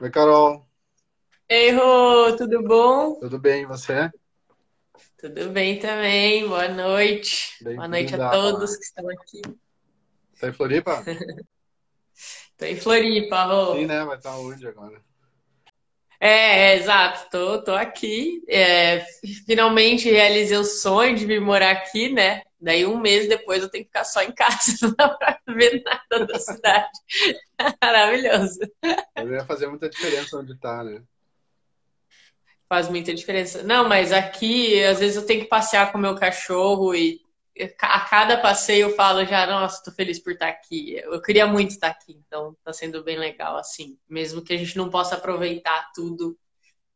Oi, Carol. Ei, Rô, tudo bom? Tudo bem, e você? Tudo bem também, boa noite. Boa noite a todos que estão aqui. Tá em Floripa? Tô em Floripa, Rô. Sim, né? Vai estar onde agora? É, é, exato, tô, tô aqui. É, finalmente realizei o sonho de vir morar aqui, né? Daí um mês depois eu tenho que ficar só em casa, não dá pra ver nada da cidade. Maravilhoso. Ia fazer muita diferença onde tá, né? Faz muita diferença. Não, mas aqui, às vezes eu tenho que passear com o meu cachorro e a cada passeio eu falo já, nossa, tô feliz por estar aqui. Eu queria muito estar aqui, então tá sendo bem legal, assim. Mesmo que a gente não possa aproveitar tudo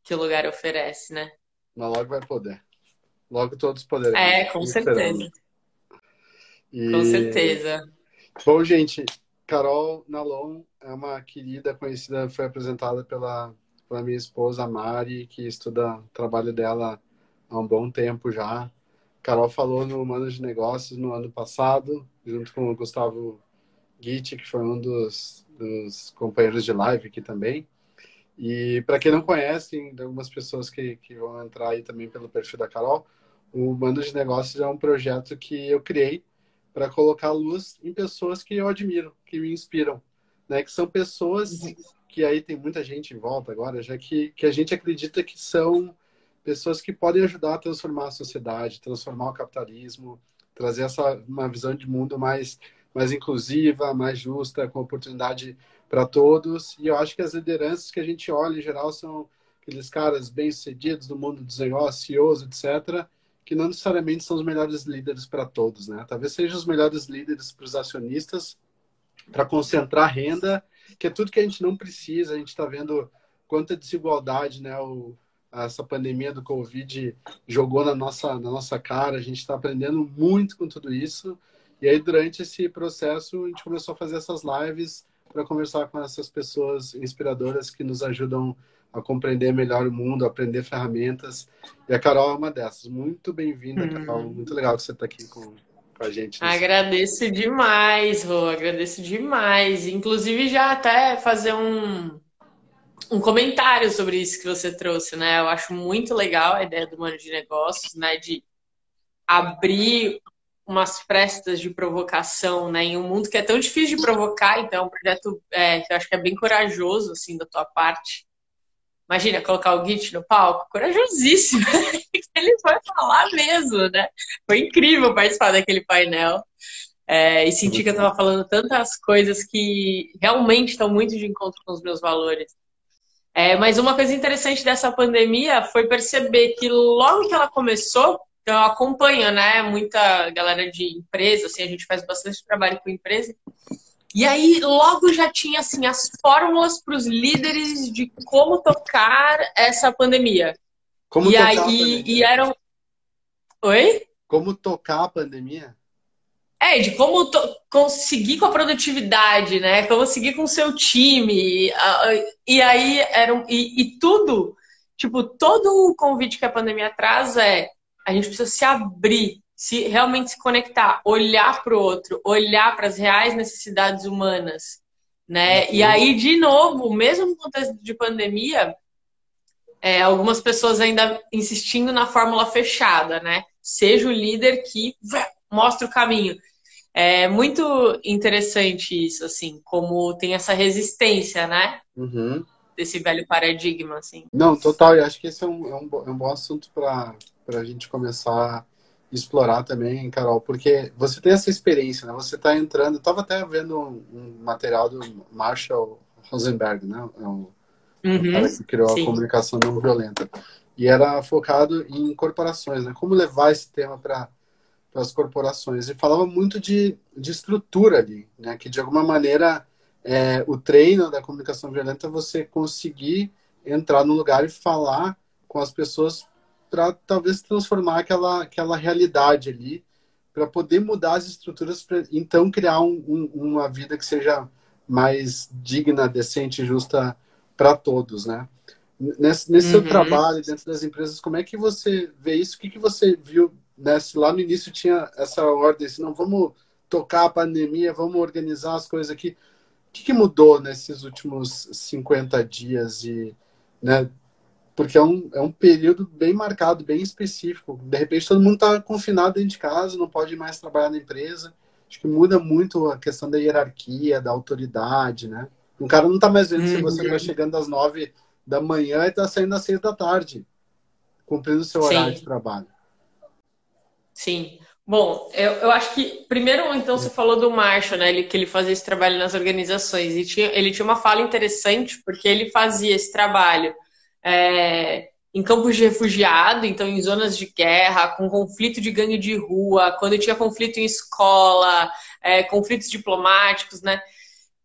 que o lugar oferece, né? Mas logo vai poder. Logo todos poderão. É, com certeza. E... Com certeza. Bom, gente, Carol Nalon é uma querida conhecida, foi apresentada pela, pela minha esposa Mari, que estuda o trabalho dela há um bom tempo já. Carol falou no Humanos de Negócios no ano passado, junto com o Gustavo Gitt, que foi um dos, dos companheiros de live aqui também. E para quem não conhece, algumas pessoas que, que vão entrar aí também pelo perfil da Carol, o Humanos de Negócios é um projeto que eu criei para colocar luz em pessoas que eu admiro, que me inspiram, né? Que são pessoas que aí tem muita gente em volta agora, já que, que a gente acredita que são pessoas que podem ajudar a transformar a sociedade, transformar o capitalismo, trazer essa uma visão de mundo mais mais inclusiva, mais justa, com oportunidade para todos. E eu acho que as lideranças que a gente olha em geral são aqueles caras bem-sucedidos no mundo dos negócios, CEOs, etc., que não necessariamente são os melhores líderes para todos, né? Talvez sejam os melhores líderes para os acionistas, para concentrar renda, que é tudo que a gente não precisa. A gente está vendo quanta desigualdade, né? O, essa pandemia do Covid jogou na nossa, na nossa cara. A gente está aprendendo muito com tudo isso. E aí, durante esse processo, a gente começou a fazer essas lives para conversar com essas pessoas inspiradoras que nos ajudam a compreender melhor o mundo, a aprender ferramentas. E a Carol é uma dessas. Muito bem-vinda, Hum. Carol. Muito legal que você está aqui com, com a gente. nesse- Agradeço demais, Rô, agradeço demais. Inclusive, já até fazer um, um comentário sobre isso que você trouxe, né? Eu acho muito legal a ideia do Mano de Negócios, né? De abrir umas frestas de provocação, né? Em um mundo que é tão difícil de provocar, então é um projeto é, que eu acho que é bem corajoso, assim, da tua parte. Imagina colocar o Git no palco, corajosíssimo. Ele foi falar mesmo, né? Foi incrível participar daquele painel. É, e senti que eu estava falando tantas coisas que realmente estão muito de encontro com os meus valores. É, mas uma coisa interessante dessa pandemia foi perceber que logo que ela começou, então eu acompanho, né, muita galera de empresa, assim, a gente faz bastante trabalho com empresa. E aí logo já tinha assim as fórmulas para os líderes de como tocar essa pandemia. Como e tocar a aí pandemia? e eram Oi? Como tocar a pandemia? É, de como to- conseguir com a produtividade, né? Como seguir com o seu time. a- a- E aí eram e, e tudo, tipo, todo o convite que a pandemia traz é a gente precisa se abrir, se realmente se conectar, olhar para o outro, olhar para as reais necessidades humanas, né? E aí, de novo, mesmo no contexto de pandemia, é, algumas pessoas ainda insistindo na fórmula fechada, né? Seja o líder que mostra o caminho. É muito interessante isso, assim, como tem essa resistência, né? Uhum. Desse velho paradigma, assim. Não, total. Eu acho que esse é um, é um, é um bom assunto para a gente começar explorar também, Carol, porque você tem essa experiência, né? Você está entrando. Estava até vendo um, um material do Marshall Rosenberg, né? É um, o cara que criou sim. a comunicação não violenta. E era focado em corporações, né? Como levar esse tema para as corporações. E falava muito de, de estrutura ali, né? Que de alguma maneira é, o treino da comunicação violenta é você conseguir entrar no lugar e falar com as pessoas para talvez transformar aquela, aquela realidade ali, para poder mudar as estruturas, para então criar um, um, uma vida que seja mais digna, decente e justa para todos, né? Nesse, nesse Uhum. seu trabalho dentro das empresas, como é que você vê isso? O que, que você viu? Né? Se lá no início tinha essa ordem, se não vamos tocar a pandemia, vamos organizar as coisas aqui. que, que mudou nesses últimos 50 dias? E, né, porque é um, é um período bem marcado, bem específico. De repente, todo mundo está confinado dentro de casa, não pode mais trabalhar na empresa. Acho que muda muito a questão da hierarquia, da autoridade, né? O cara não está mais vendo se você está uhum. chegando às nove da manhã e está saindo às seis da tarde, cumprindo o seu horário Sim. de trabalho. Sim. Bom, eu, eu acho que, primeiro, então, você falou do Marshall, né? Ele, que ele fazia esse trabalho nas organizações. E tinha, ele tinha uma fala interessante, porque ele fazia esse trabalho é, em campos de refugiado, então em zonas de guerra, com conflito de gangue de rua, quando tinha conflito em escola, é, conflitos diplomáticos, né?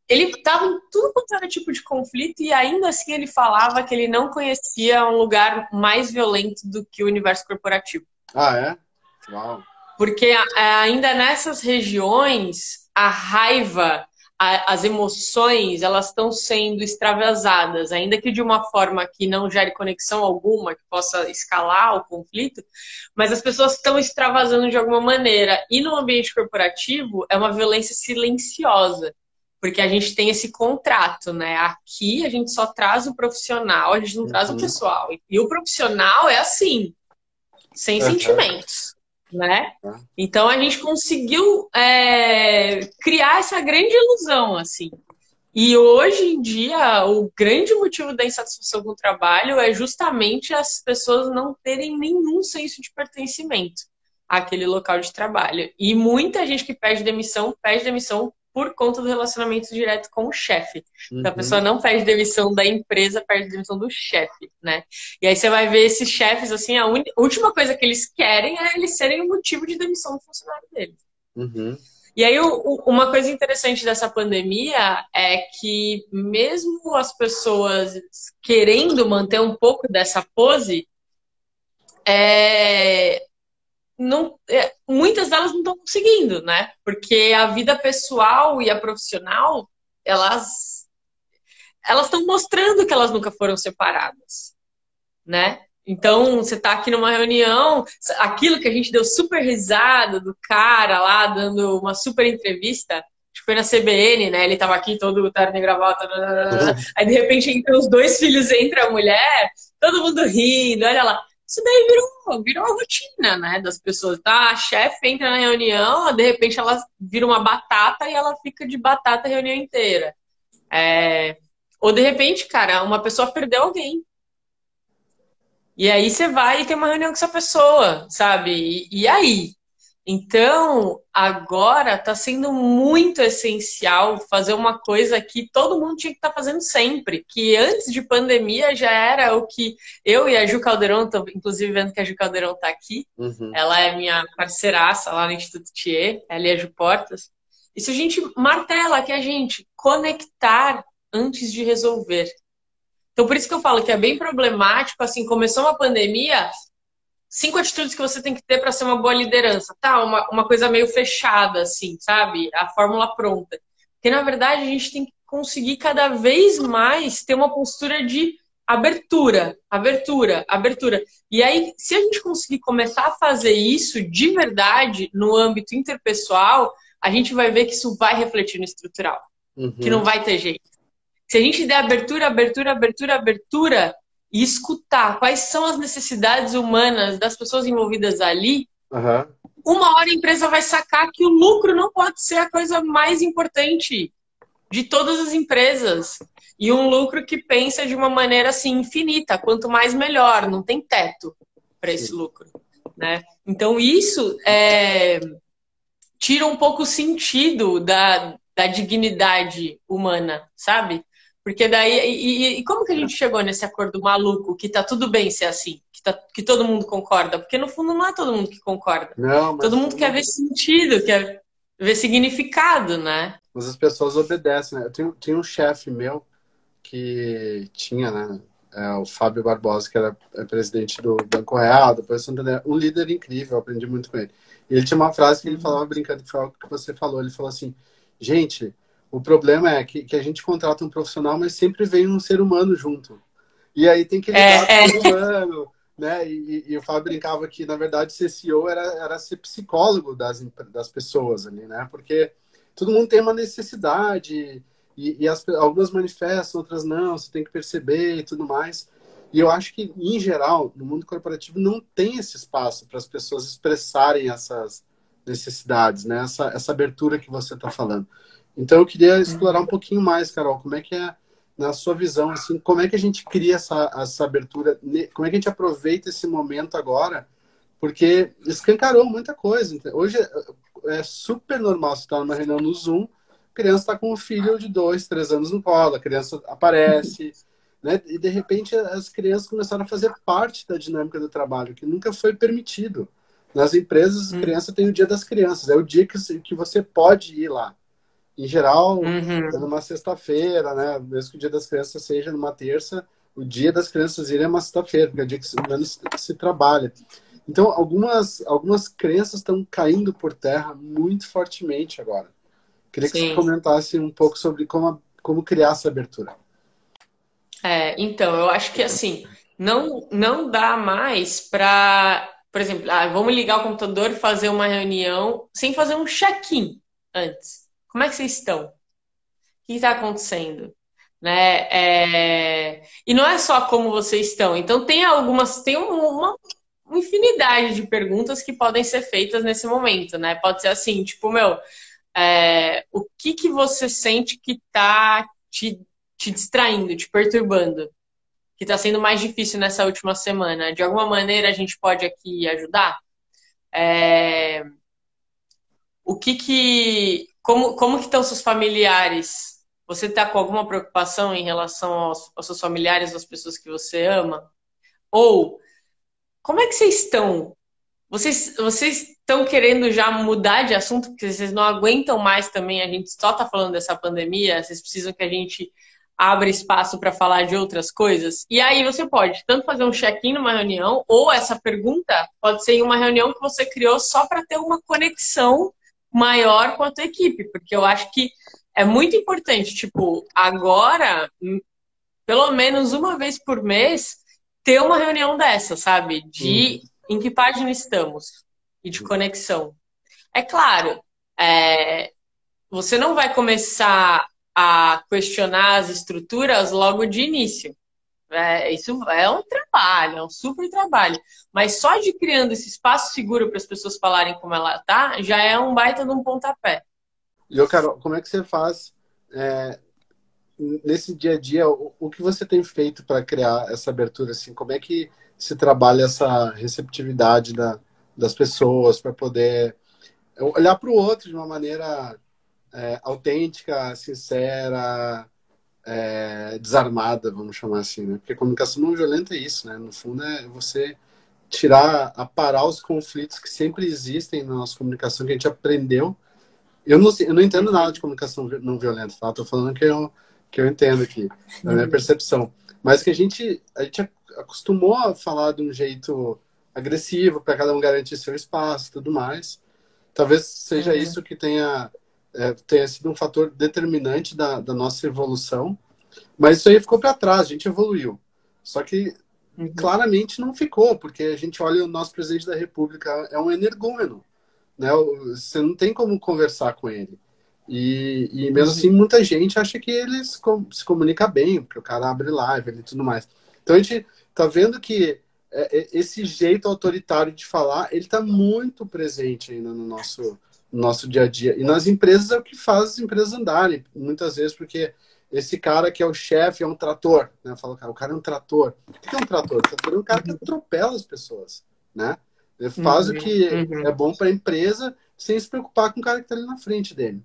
Ele estava em tudo quanto era tipo de conflito e ainda assim ele falava que ele não conhecia um lugar mais violento do que o universo corporativo. Ah, é? Uau. Porque ainda nessas regiões, a raiva, a, as emoções, elas estão sendo extravasadas, ainda que de uma forma que não gere conexão alguma, que possa escalar o conflito, mas as pessoas estão extravasando de alguma maneira. E no ambiente corporativo, é uma violência silenciosa porque a gente tem esse contrato, né? Aqui a gente só traz o profissional, a gente não uhum. traz o uhum. pessoal. E o profissional é assim, sem uhum. sentimentos né? Tá. Então a gente conseguiu é, criar essa grande ilusão, assim. E hoje em dia, o grande motivo da insatisfação com o trabalho é justamente as pessoas não terem nenhum senso de pertencimento àquele local de trabalho. E muita gente que pede demissão, pede demissão por conta do relacionamento direto com o chefe. Uhum. Então a pessoa não pede demissão da empresa, pede demissão do chefe, né? E aí você vai ver esses chefes, assim, a última coisa que eles querem é eles serem o motivo de demissão do funcionário deles. Uhum. E aí, uma coisa interessante dessa pandemia é que, mesmo as pessoas querendo manter um pouco dessa pose, é, não, é, muitas delas não estão conseguindo, né? Porque a vida pessoal e a profissional, elas elas estão mostrando que elas nunca foram separadas, né? Então, você está aqui numa reunião, aquilo que a gente deu super risada do cara lá dando uma super entrevista, acho que foi na CBN, né? Ele estava aqui todo terno e gravata, aí de repente entra os dois filhos, entra a mulher, todo mundo rindo, olha lá. Isso daí virou, virou a rotina, né, das pessoas. Tá, a chefe entra na reunião, de repente ela vira uma batata e ela fica de batata a reunião inteira. É... Ou de repente, cara, uma pessoa perdeu alguém. E aí você vai e tem uma reunião com essa pessoa, sabe? E, e aí? Então, agora está sendo muito essencial fazer uma coisa que todo mundo tinha que estar tá fazendo sempre, que antes de pandemia já era o que eu e a Ju Caldeirão, tô, inclusive vendo que a Ju Caldeirão está aqui, uhum. ela é minha parceiraça lá no Instituto Thier, ela e a Ju Portas. E se a gente martela que a gente conectar antes de resolver. Então, por isso que eu falo que é bem problemático, assim, começou uma pandemia, cinco atitudes que você tem que ter para ser uma boa liderança. Tá, uma, uma coisa meio fechada, assim, sabe? A fórmula pronta. Porque, na verdade, a gente tem que conseguir cada vez mais ter uma postura de abertura, abertura, abertura. E aí, se a gente conseguir começar a fazer isso de verdade no âmbito interpessoal, a gente vai ver que isso vai refletir no estrutural. Uhum. Que não vai ter jeito. Se a gente der abertura, abertura, abertura, abertura, e escutar quais são as necessidades humanas das pessoas envolvidas ali, uhum. uma hora a empresa vai sacar que o lucro não pode ser a coisa mais importante de todas as empresas. E um lucro que pensa de uma maneira assim infinita, quanto mais melhor, não tem teto para esse lucro, né? Então isso é, tira um pouco o sentido da, da dignidade humana, sabe? Porque daí. E, e, como que a gente chegou nesse acordo maluco que tá tudo bem ser assim? Que, tá, que todo mundo concorda? Porque no fundo não é todo mundo que concorda. Não, todo mundo quer ver sentido, quer ver significado, né? Mas as pessoas obedecem, né? Eu tenho, tinha um chefe meu que tinha, né? É, o Fábio Barbosa, que era é, presidente do Banco Real, depois Santander, um líder incrível, aprendi muito com ele. E ele tinha uma frase que ele falava brincando, que foi algo que você falou. Ele falou assim: gente, o problema é que, que a gente contrata um profissional, mas sempre vem um ser humano junto. E aí tem que lidar é, com o é. humano. Né? E, e, o Fábio brincava que, na verdade, ser CEO era, era ser psicólogo das, das pessoas ali, né? Porque todo mundo tem uma necessidade. E, e as, algumas manifestam, outras não, você tem que perceber e tudo mais. E eu acho que, em geral, no mundo corporativo não tem esse espaço para as pessoas expressarem essas necessidades, né? Essa, essa abertura que você está falando. Então, eu queria explorar um pouquinho mais, Carol, como é que é, na sua visão, assim, como é que a gente cria essa, essa abertura, como é que a gente aproveita esse momento agora, porque escancarou muita coisa. Hoje é, é super normal você estar numa reunião no Zoom, a criança está com um filho de dois, três anos no colo, a criança aparece, né? E de repente as crianças começaram a fazer parte da dinâmica do trabalho, que nunca foi permitido. Nas empresas, hum. criança tem o dia das crianças, é o dia que, que você pode ir lá. Em geral, uhum. é numa sexta-feira, né? Mesmo que o dia das crianças seja numa terça, o dia das crianças irem é uma sexta-feira, porque é o dia que menos se trabalha. Então, algumas, algumas crenças estão caindo por terra muito fortemente agora. Queria que Sim. você comentasse um pouco sobre como, como criar essa abertura. É, então, eu acho que assim, não, não dá mais para, por exemplo, ah, vamos ligar o computador e fazer uma reunião sem fazer um check-in antes. Como é que vocês estão? O que está acontecendo? Né? É... E não é só como vocês estão. Então tem algumas, tem uma infinidade de perguntas que podem ser feitas nesse momento, né? Pode ser assim, tipo, meu, é... o que que você sente que está te te distraindo, te perturbando, que está sendo mais difícil nessa última semana, de alguma maneira a gente pode aqui ajudar? É... O que que... Como, como que estão seus familiares? Você está com alguma preocupação em relação aos, aos seus familiares, às pessoas que você ama? Ou, como é que vocês estão? Vocês, vocês estão querendo já mudar de assunto, porque vocês não aguentam mais também, a gente só está falando dessa pandemia, vocês precisam que a gente abre espaço para falar de outras coisas. E aí você pode tanto fazer um check-in numa reunião, ou essa pergunta pode ser em uma reunião que você criou só para ter uma conexão maior com a tua equipe, porque eu acho que é muito importante, tipo, agora, pelo menos uma vez por mês, ter uma reunião dessa, sabe? De uhum. em que página estamos e de conexão. É claro, é, você não vai começar a questionar as estruturas logo de início. É, isso é um trabalho, é um super trabalho. Mas só de criando esse espaço seguro para as pessoas falarem como ela tá, já é um baita de um pontapé. E, eu, Carol, como é que você faz é, nesse dia a dia? O, o que você tem feito para criar essa abertura? Assim, como é que se trabalha essa receptividade da, das pessoas para poder olhar para o outro de uma maneira é, autêntica, sincera, é, desarmada, vamos chamar assim, né? Porque comunicação não violenta é isso, né? No fundo é você tirar, aparar os conflitos que sempre existem na nossa comunicação, que a gente aprendeu. Eu não, eu não entendo nada de comunicação não violenta, tá? Tô falando que eu, que eu entendo aqui, da minha percepção. Mas que a gente, a gente acostumou a falar de um jeito agressivo para cada um garantir seu espaço e tudo mais. Talvez seja uhum. isso que tenha é, tenha sido um fator determinante da, da nossa evolução. Mas isso aí ficou para trás, a gente evoluiu. Só que uhum. claramente não ficou, porque a gente olha o nosso presidente da República, é um energúmeno. Né? Você não tem como conversar com ele. E, e mesmo uhum. assim, muita gente acha que ele se, se comunica bem, porque o cara abre live e tudo mais. Então a gente tá vendo que é, é, esse jeito autoritário de falar, ele está muito presente ainda no nosso, no nosso dia a dia. E nas empresas é o que faz as empresas andarem, muitas vezes, porque esse cara que é o chefe é um trator, né? Fala, cara, o cara é um trator. O que é um trator? O trator é um cara que atropela as pessoas, né? Ele faz uhum, o que uhum. é bom para a empresa sem se preocupar com o cara que está ali na frente dele.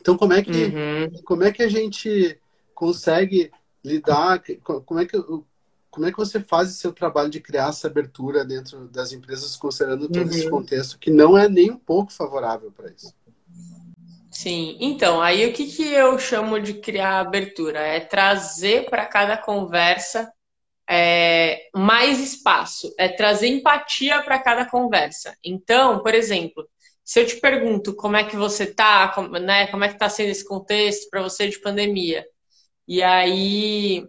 Então, como é que, uhum. como é que a gente consegue lidar? Como é que como é que você faz esse seu trabalho de criar essa abertura dentro das empresas, considerando todo uhum. esse contexto que não é nem um pouco favorável para isso? Sim, então, aí o que, que eu chamo de criar abertura? É trazer para cada conversa é, mais espaço, é trazer empatia para cada conversa. Então, por exemplo, se eu te pergunto como é que você tá, como, né, como é que está sendo esse contexto para você de pandemia, e aí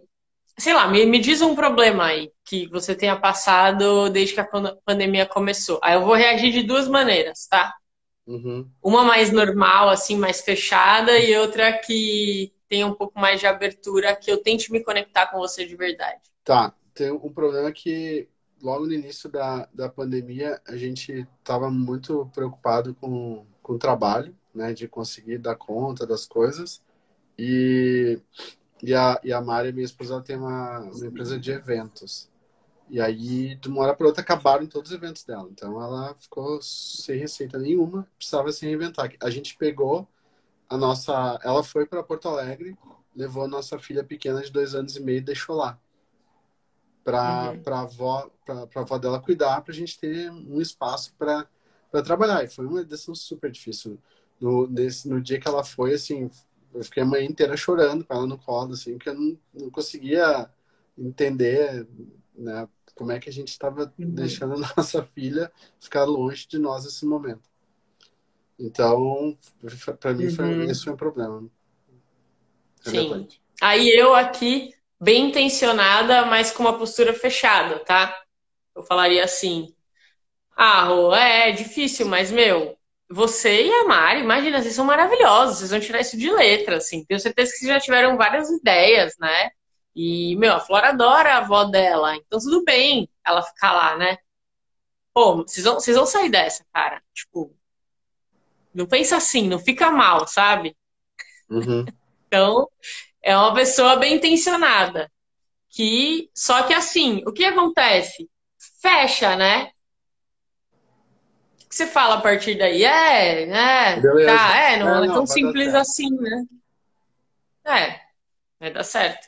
sei lá, me, me diz um problema aí que você tenha passado desde que a pandemia começou. Aí eu vou reagir de duas maneiras, tá? Uhum. Uma mais normal, assim, mais fechada, e outra que tenha um pouco mais de abertura, que eu tente me conectar com você de verdade. Tá, tem um problema que logo no início da, da pandemia a gente estava muito preocupado com, com o trabalho, né, de conseguir dar conta das coisas. E, e, a, e a Mari, minha esposa, ela tem uma, uma empresa de eventos. E aí, de uma hora para outra, acabaram todos os eventos dela. Então, ela ficou sem receita nenhuma, precisava se reinventar. A gente pegou a nossa. Ela foi para Porto Alegre, levou a nossa filha pequena de dois anos e meio e deixou lá. Para uhum. a avó, avó dela cuidar, para a gente ter um espaço para trabalhar. E foi uma decisão super difícil. No, nesse, no dia que ela foi, assim, eu fiquei a manhã inteira chorando com ela no colo, assim, porque eu não, não conseguia entender né, como é que a gente estava uhum. deixando a nossa filha ficar longe de nós nesse momento. Então, para mim, foi, uhum. esse foi um problema. Sim. Aí eu aqui, bem intencionada, mas com uma postura fechada, tá? Eu falaria assim: Ah, Rô, é, é difícil, mas, meu, você e a Mari, imagina, vocês são maravilhosos, vocês vão tirar isso de letra, assim. Tenho certeza que vocês já tiveram várias ideias, né? E, meu, a Flora adora a avó dela, então tudo bem ela ficar lá, né? Pô, vocês vão, vocês vão sair dessa, cara. Tipo, não pensa assim, não fica mal, sabe? Uhum. então, é uma pessoa bem intencionada. Que, só que assim, o que acontece? Fecha, né? O que você fala a partir daí? É, né? Beleza. Tá, é, não é, é tão simples assim, né? É, vai dar certo.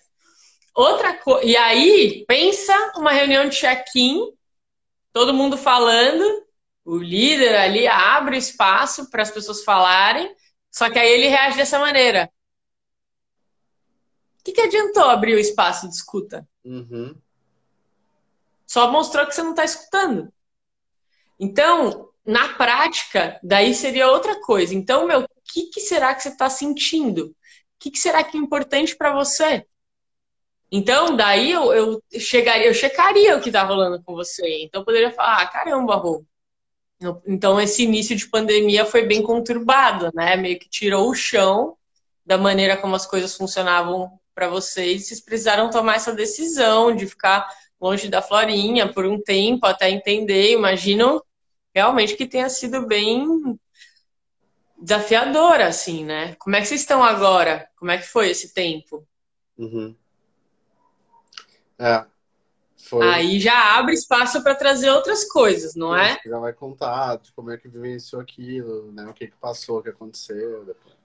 Outra coisa. E aí, pensa uma reunião de check-in, todo mundo falando, o líder ali abre espaço para as pessoas falarem, só que aí ele reage dessa maneira. O que, que adiantou abrir o espaço de escuta? Uhum. Só mostrou que você não está escutando. Então, na prática, daí seria outra coisa. Então, meu, o que, que será que você está sentindo? O que, que será que é importante para você? Então, daí eu, eu chegaria, eu checaria o que tá rolando com você. Então, eu poderia falar, ah, caramba, Rô. Então, esse início de pandemia foi bem conturbado, né? Meio que tirou o chão da maneira como as coisas funcionavam para vocês. Vocês precisaram tomar essa decisão de ficar longe da Florinha por um tempo até entender. Imagino realmente que tenha sido bem desafiador, assim, né? Como é que vocês estão agora? Como é que foi esse tempo? Uhum. É. Foi... Aí já abre espaço para trazer outras coisas, não é? Já vai contar de como é que vivenciou aquilo, né? O que, que passou, o que aconteceu. Depois.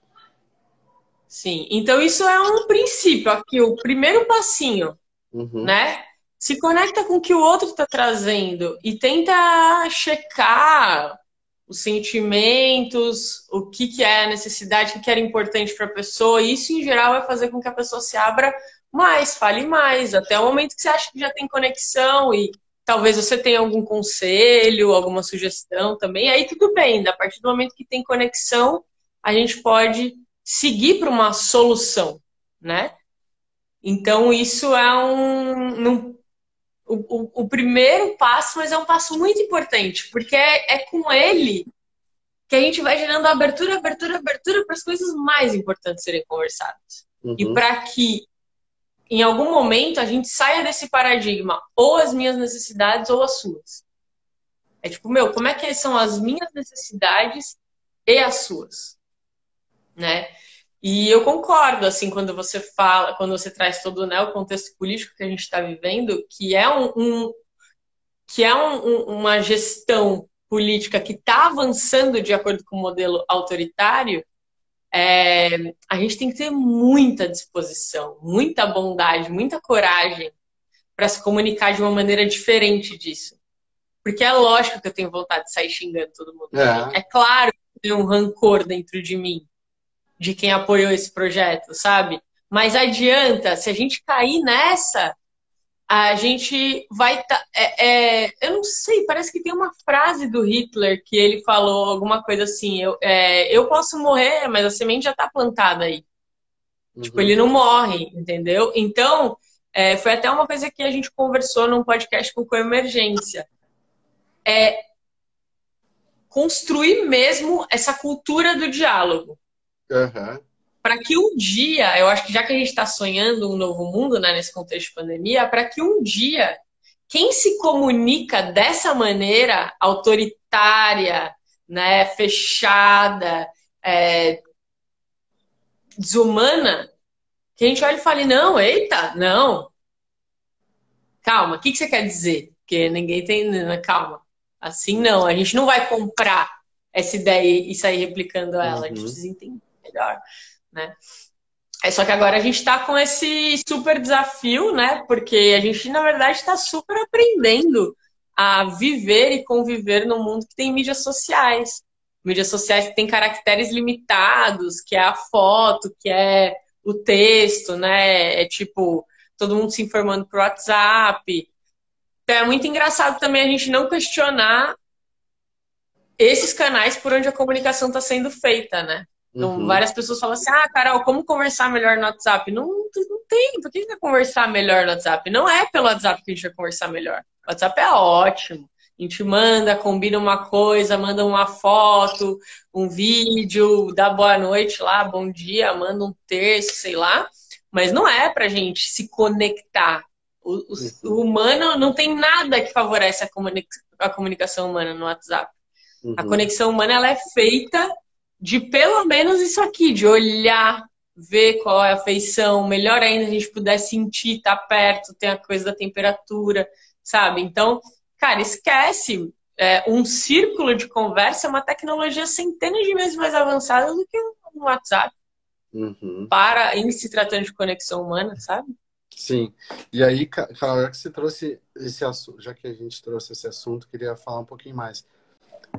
Sim, então isso é um princípio aqui, o primeiro passinho, uhum. né? Se conecta com o que o outro está trazendo e tenta checar os sentimentos, o que, que é a necessidade, o que, era importante para a pessoa. Isso, em geral, vai fazer com que a pessoa se abra mais, fale mais, até o momento que você acha que já tem conexão e talvez você tenha algum conselho, alguma sugestão também, aí tudo bem, a partir do momento que tem conexão, a gente pode seguir para uma solução, né? Então, isso é um, um o, o, o, primeiro passo, mas é um passo muito importante, porque é, é com ele que a gente vai gerando abertura, abertura, abertura para as coisas mais importantes serem conversadas. Uhum. E para que em algum momento a gente saia desse paradigma, ou as minhas necessidades ou as suas. É tipo, meu, como é que são as minhas necessidades e as suas? Né? E eu concordo, assim, quando você fala, quando você traz todo né, o contexto político que a gente está vivendo, que é um, um que é um, um, uma gestão política que está avançando de acordo com o modelo autoritário, é, a gente tem que ter muita disposição, muita bondade, muita coragem para se comunicar de uma maneira diferente disso. Porque é lógico que eu tenho vontade de sair xingando todo mundo. É, é claro que tem um rancor dentro de mim, de quem apoiou esse projeto, sabe? Mas adianta, se a gente cair nessa, a gente vai tá, é, é, eu não sei, parece que tem uma frase do Hitler que ele falou alguma coisa assim, eu, é, eu posso morrer, mas a semente já está plantada aí. Uhum. Tipo, ele não morre, entendeu? Então, é, foi até uma coisa que a gente conversou num podcast com Coemergência. É construir mesmo essa cultura do diálogo. Uhum. para que um dia, eu acho que já que a gente está sonhando um novo mundo, né, nesse contexto de pandemia, para que um dia quem se comunica dessa maneira autoritária, né, fechada, é, desumana, que a gente olha e fale, não, eita, não. Calma, o que, que você quer dizer? Porque ninguém tem. Né, calma. Assim não, a gente não vai comprar essa ideia e sair replicando ela. Uhum. A gente uhum. precisa entender melhor, né? É só que agora a gente está com esse super desafio, né? Porque a gente, na verdade, está super aprendendo a viver e conviver num mundo que tem mídias sociais. Mídias sociais que tem caracteres limitados, que é a foto, que é o texto, né? É tipo, todo mundo se informando por WhatsApp. Então, é muito engraçado também a gente não questionar esses canais por onde a comunicação está sendo feita, né? Então, uhum. várias pessoas falam assim: ah, Carol, como conversar melhor no WhatsApp? Não, não tem. Por que a gente vai conversar melhor no WhatsApp? Não é pelo WhatsApp que a gente vai conversar melhor. O WhatsApp é ótimo. A gente manda, combina uma coisa, manda uma foto, um vídeo, dá boa noite lá, bom dia, manda um texto, sei lá. Mas não é pra gente se conectar. O, o, o humano não tem nada que favorece a, comunica a comunicação humana no WhatsApp. Uhum. A conexão humana ela é feita de pelo menos isso aqui, de olhar, ver qual é a feição, melhor ainda a gente puder sentir, tá perto, tem a coisa da temperatura, sabe? Então, cara, esquece. É, um círculo de conversa é uma tecnologia centenas de vezes mais avançada do que um WhatsApp. Uhum. Para, em se tratando de conexão humana, sabe? Sim. E aí, Carol, já que você trouxe esse assunto, já que a gente trouxe esse assunto, queria falar um pouquinho mais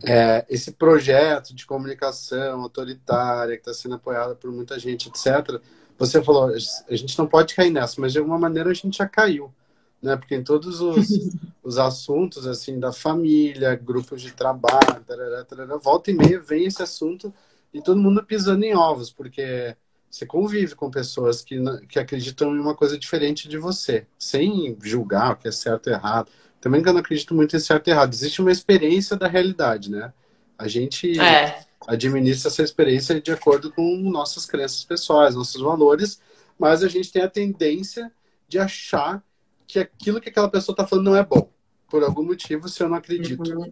é, esse projeto de comunicação autoritária que está sendo apoiado por muita gente, etc. Você falou, a gente não pode cair nessa, mas de alguma maneira a gente já caiu, né? Porque em todos os, os assuntos assim da família, grupos de trabalho, tarará, tarará, volta e meia vem esse assunto e todo mundo pisando em ovos, porque você convive com pessoas que, que acreditam em uma coisa diferente de você, sem julgar o que é certo ou errado também que eu não acredito muito em certo e errado. Existe uma experiência da realidade, né? A gente é. administra essa experiência de acordo com nossas crenças pessoais, nossos valores, mas a gente tem a tendência de achar que aquilo que aquela pessoa está falando não é bom. Por algum motivo, se eu não acredito. Uhum.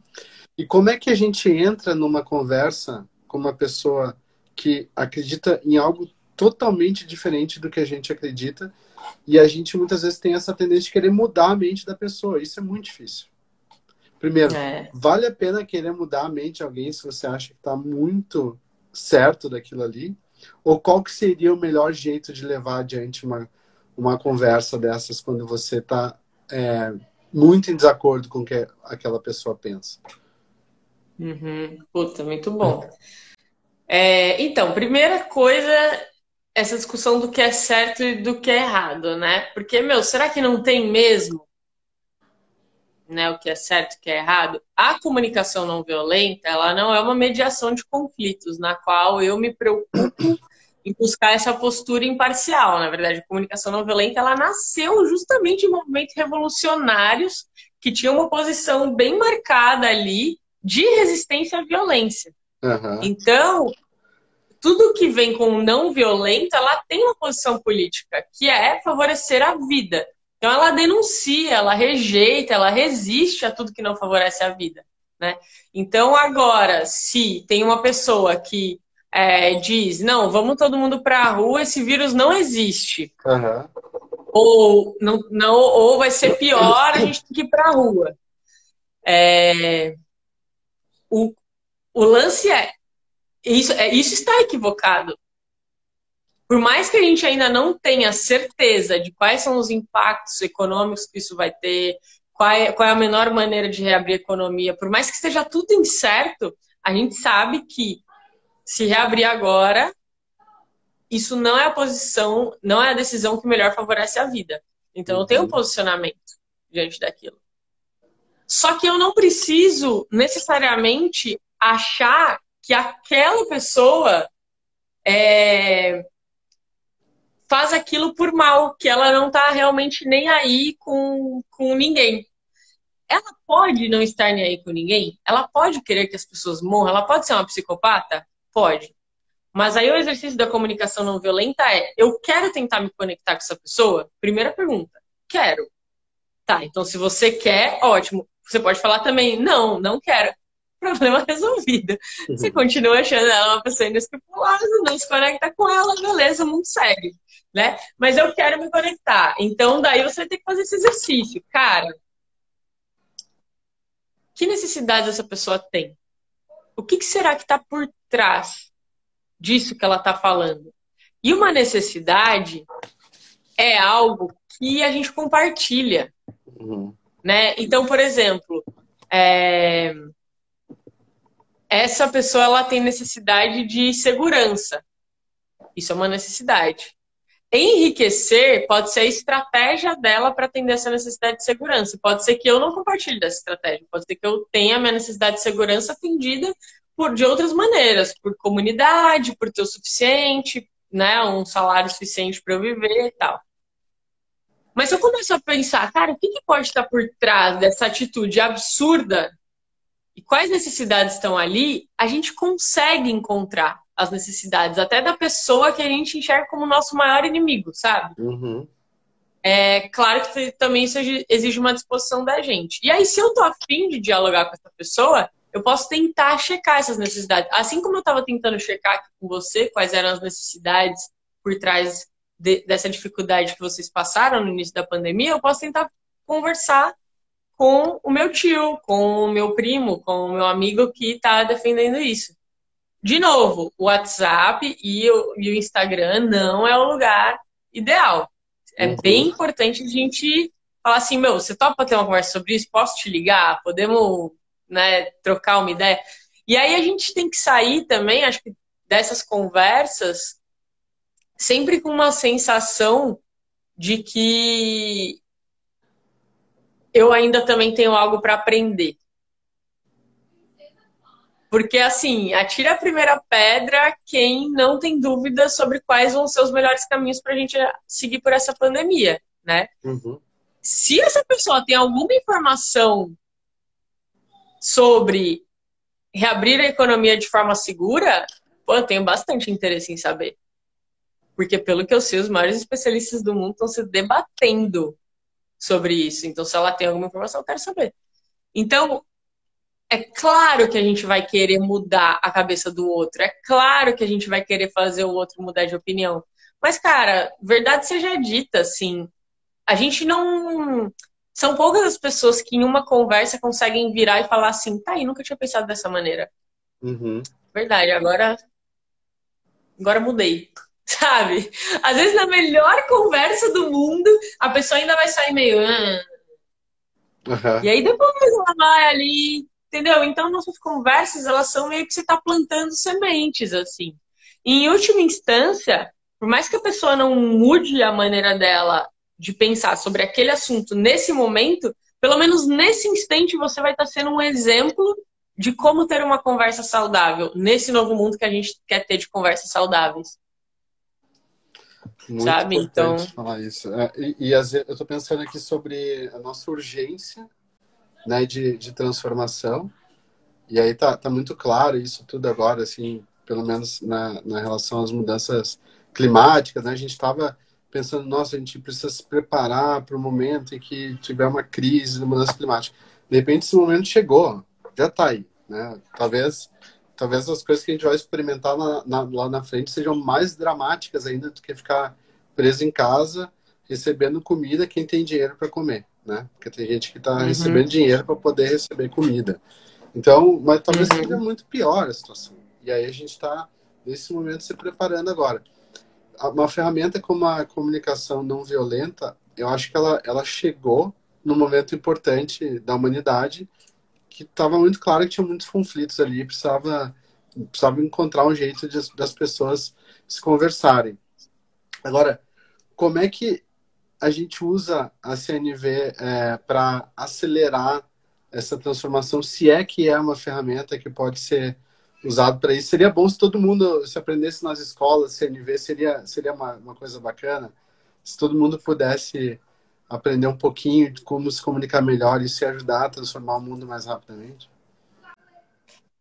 E como é que a gente entra numa conversa com uma pessoa que acredita em algo totalmente diferente do que a gente acredita e a gente muitas vezes tem essa tendência de querer mudar a mente da pessoa. Isso é muito difícil. Primeiro, é. vale a pena querer mudar a mente de alguém se você acha que está muito certo daquilo ali? Ou qual que seria o melhor jeito de levar adiante uma, uma conversa dessas quando você está é, muito em desacordo com o que aquela pessoa pensa? Uhum. Puta, muito bom. É, então, primeira coisa essa discussão do que é certo e do que é errado, né? Porque, meu, será que não tem mesmo né, o que é certo e o que é errado? A comunicação não violenta, ela não é uma mediação de conflitos, na qual eu me preocupo em buscar essa postura imparcial. Na verdade, a comunicação não violenta, ela nasceu justamente em movimentos revolucionários que tinham uma posição bem marcada ali de resistência à violência. Uhum. Então, tudo que vem com não violento, ela tem uma posição política, que é favorecer a vida. Então ela denuncia, ela rejeita, ela resiste a tudo que não favorece a vida. Né? Então agora, se tem uma pessoa que é, diz, não, vamos todo mundo para a rua, esse vírus não existe. Uhum. Ou, não, não, ou vai ser pior, a gente tem que ir para a rua. É, o, o lance é, isso, é, isso está equivocado. Por mais que a gente ainda não tenha certeza de quais são os impactos econômicos que isso vai ter, qual é, qual é a menor maneira de reabrir a economia, por mais que esteja tudo incerto, a gente sabe que se reabrir agora, isso não é a posição, não é a decisão que melhor favorece a vida. Então eu tenho um uhum. posicionamento diante daquilo. Só que eu não preciso necessariamente achar que aquela pessoa é, faz aquilo por mal, que ela não está realmente nem aí com, com ninguém. Ela pode não estar nem aí com ninguém? Ela pode querer que as pessoas morram? Ela pode ser uma psicopata? Pode. Mas aí o exercício da comunicação não violenta é: eu quero tentar me conectar com essa pessoa? Primeira pergunta. Quero. Tá, então se você quer, ótimo. Você pode falar também, não, não quero. Problema resolvido. Uhum. Você continua achando ela uma pessoa inescrupulosa, não se conecta com ela, beleza, o mundo segue. Né? Mas eu quero me conectar. Então, daí você tem que fazer esse exercício. Cara, que necessidade essa pessoa tem? O que, que será que está por trás disso que ela está falando? E uma necessidade é algo que a gente compartilha. Uhum. Né? Então, por exemplo, é... essa pessoa ela tem necessidade de segurança. Isso é uma necessidade. Enriquecer pode ser a estratégia dela para atender essa necessidade de segurança. Pode ser que eu não compartilhe dessa estratégia. Pode ser que eu tenha a minha necessidade de segurança atendida por de outras maneiras, por comunidade, por ter o suficiente, né, um salário suficiente para eu viver e tal. Mas eu começo a pensar, cara, o que, que pode estar por trás dessa atitude absurda e quais necessidades estão ali, a gente consegue encontrar as necessidades, até da pessoa que a gente enxerga como nosso maior inimigo, sabe? Uhum. É claro que também isso exige uma disposição da gente. E aí, se eu tô afim de dialogar com essa pessoa, eu posso tentar checar essas necessidades. Assim como eu estava tentando checar aqui com você quais eram as necessidades por trás de, dessa dificuldade que vocês passaram no início da pandemia, eu posso tentar conversar com o meu tio, com o meu primo, com o meu amigo que está defendendo isso. De novo, o WhatsApp e o, e o Instagram não é o lugar ideal. É uhum. bem importante a gente falar assim, meu, você topa ter uma conversa sobre isso? Posso te ligar? Podemos né, trocar uma ideia? E aí a gente tem que sair também, acho que dessas conversas, sempre com uma sensação de que eu ainda também tenho algo para aprender. Porque, assim, atira a primeira pedra quem não tem dúvida sobre quais vão ser os melhores caminhos para a gente seguir por essa pandemia, né? Uhum. Se essa pessoa tem alguma informação sobre reabrir a economia de forma segura, pô, eu tenho bastante interesse em saber. Porque, pelo que eu sei, os maiores especialistas do mundo estão se debatendo sobre isso. Então, se ela tem alguma informação, eu quero saber. Então, é claro que a gente vai querer mudar a cabeça do outro. É claro que a gente vai querer fazer o outro mudar de opinião. Mas, cara, verdade seja dita, assim, a gente não. São poucas as pessoas que em uma conversa conseguem virar e falar assim, tá aí, nunca tinha pensado dessa maneira. Uhum. Verdade, agora. Agora mudei. Sabe? Às vezes, na melhor conversa do mundo, a pessoa ainda vai sair meio. Ah. Uhum. E aí depois ela vai ali Entendeu? Então, nossas conversas, elas são meio que você está plantando sementes, assim. E, em última instância, por mais que a pessoa não mude a maneira dela de pensar sobre aquele assunto nesse momento, pelo menos nesse instante você vai estar tá sendo um exemplo de como ter uma conversa saudável nesse novo mundo que a gente quer ter de conversas saudáveis. Muito Sabe? Então. Falar isso. É, e, e eu estou pensando aqui sobre a nossa urgência né, de, de transformação. E aí tá, tá muito claro isso tudo agora, assim, pelo menos na, na relação às mudanças climáticas, né? A gente estava pensando, nossa, a gente precisa se preparar para o momento em que tiver uma crise de mudança climática. De repente, esse momento chegou, já está aí, né? Talvez, talvez as coisas que a gente vai experimentar na, na, lá na frente sejam mais dramáticas ainda do que ficar preso em casa recebendo comida quem tem dinheiro para comer né? Porque tem gente que está uhum. recebendo dinheiro para poder receber comida. Então, mas talvez uhum. seja muito pior a situação. E aí a gente está, nesse momento, se preparando agora. Uma ferramenta como a comunicação não violenta, eu acho que ela, ela chegou num momento importante da humanidade que estava muito claro que tinha muitos conflitos ali, precisava, precisava encontrar um jeito de, das pessoas se conversarem. Agora, como é que a gente usa a CNV é, para acelerar essa transformação, se é que é uma ferramenta que pode ser usada para isso. Seria bom se todo mundo se aprendesse nas escolas CNV, seria, seria uma, uma coisa bacana. Se todo mundo pudesse aprender um pouquinho de como se comunicar melhor e se ajudar a transformar o mundo mais rapidamente.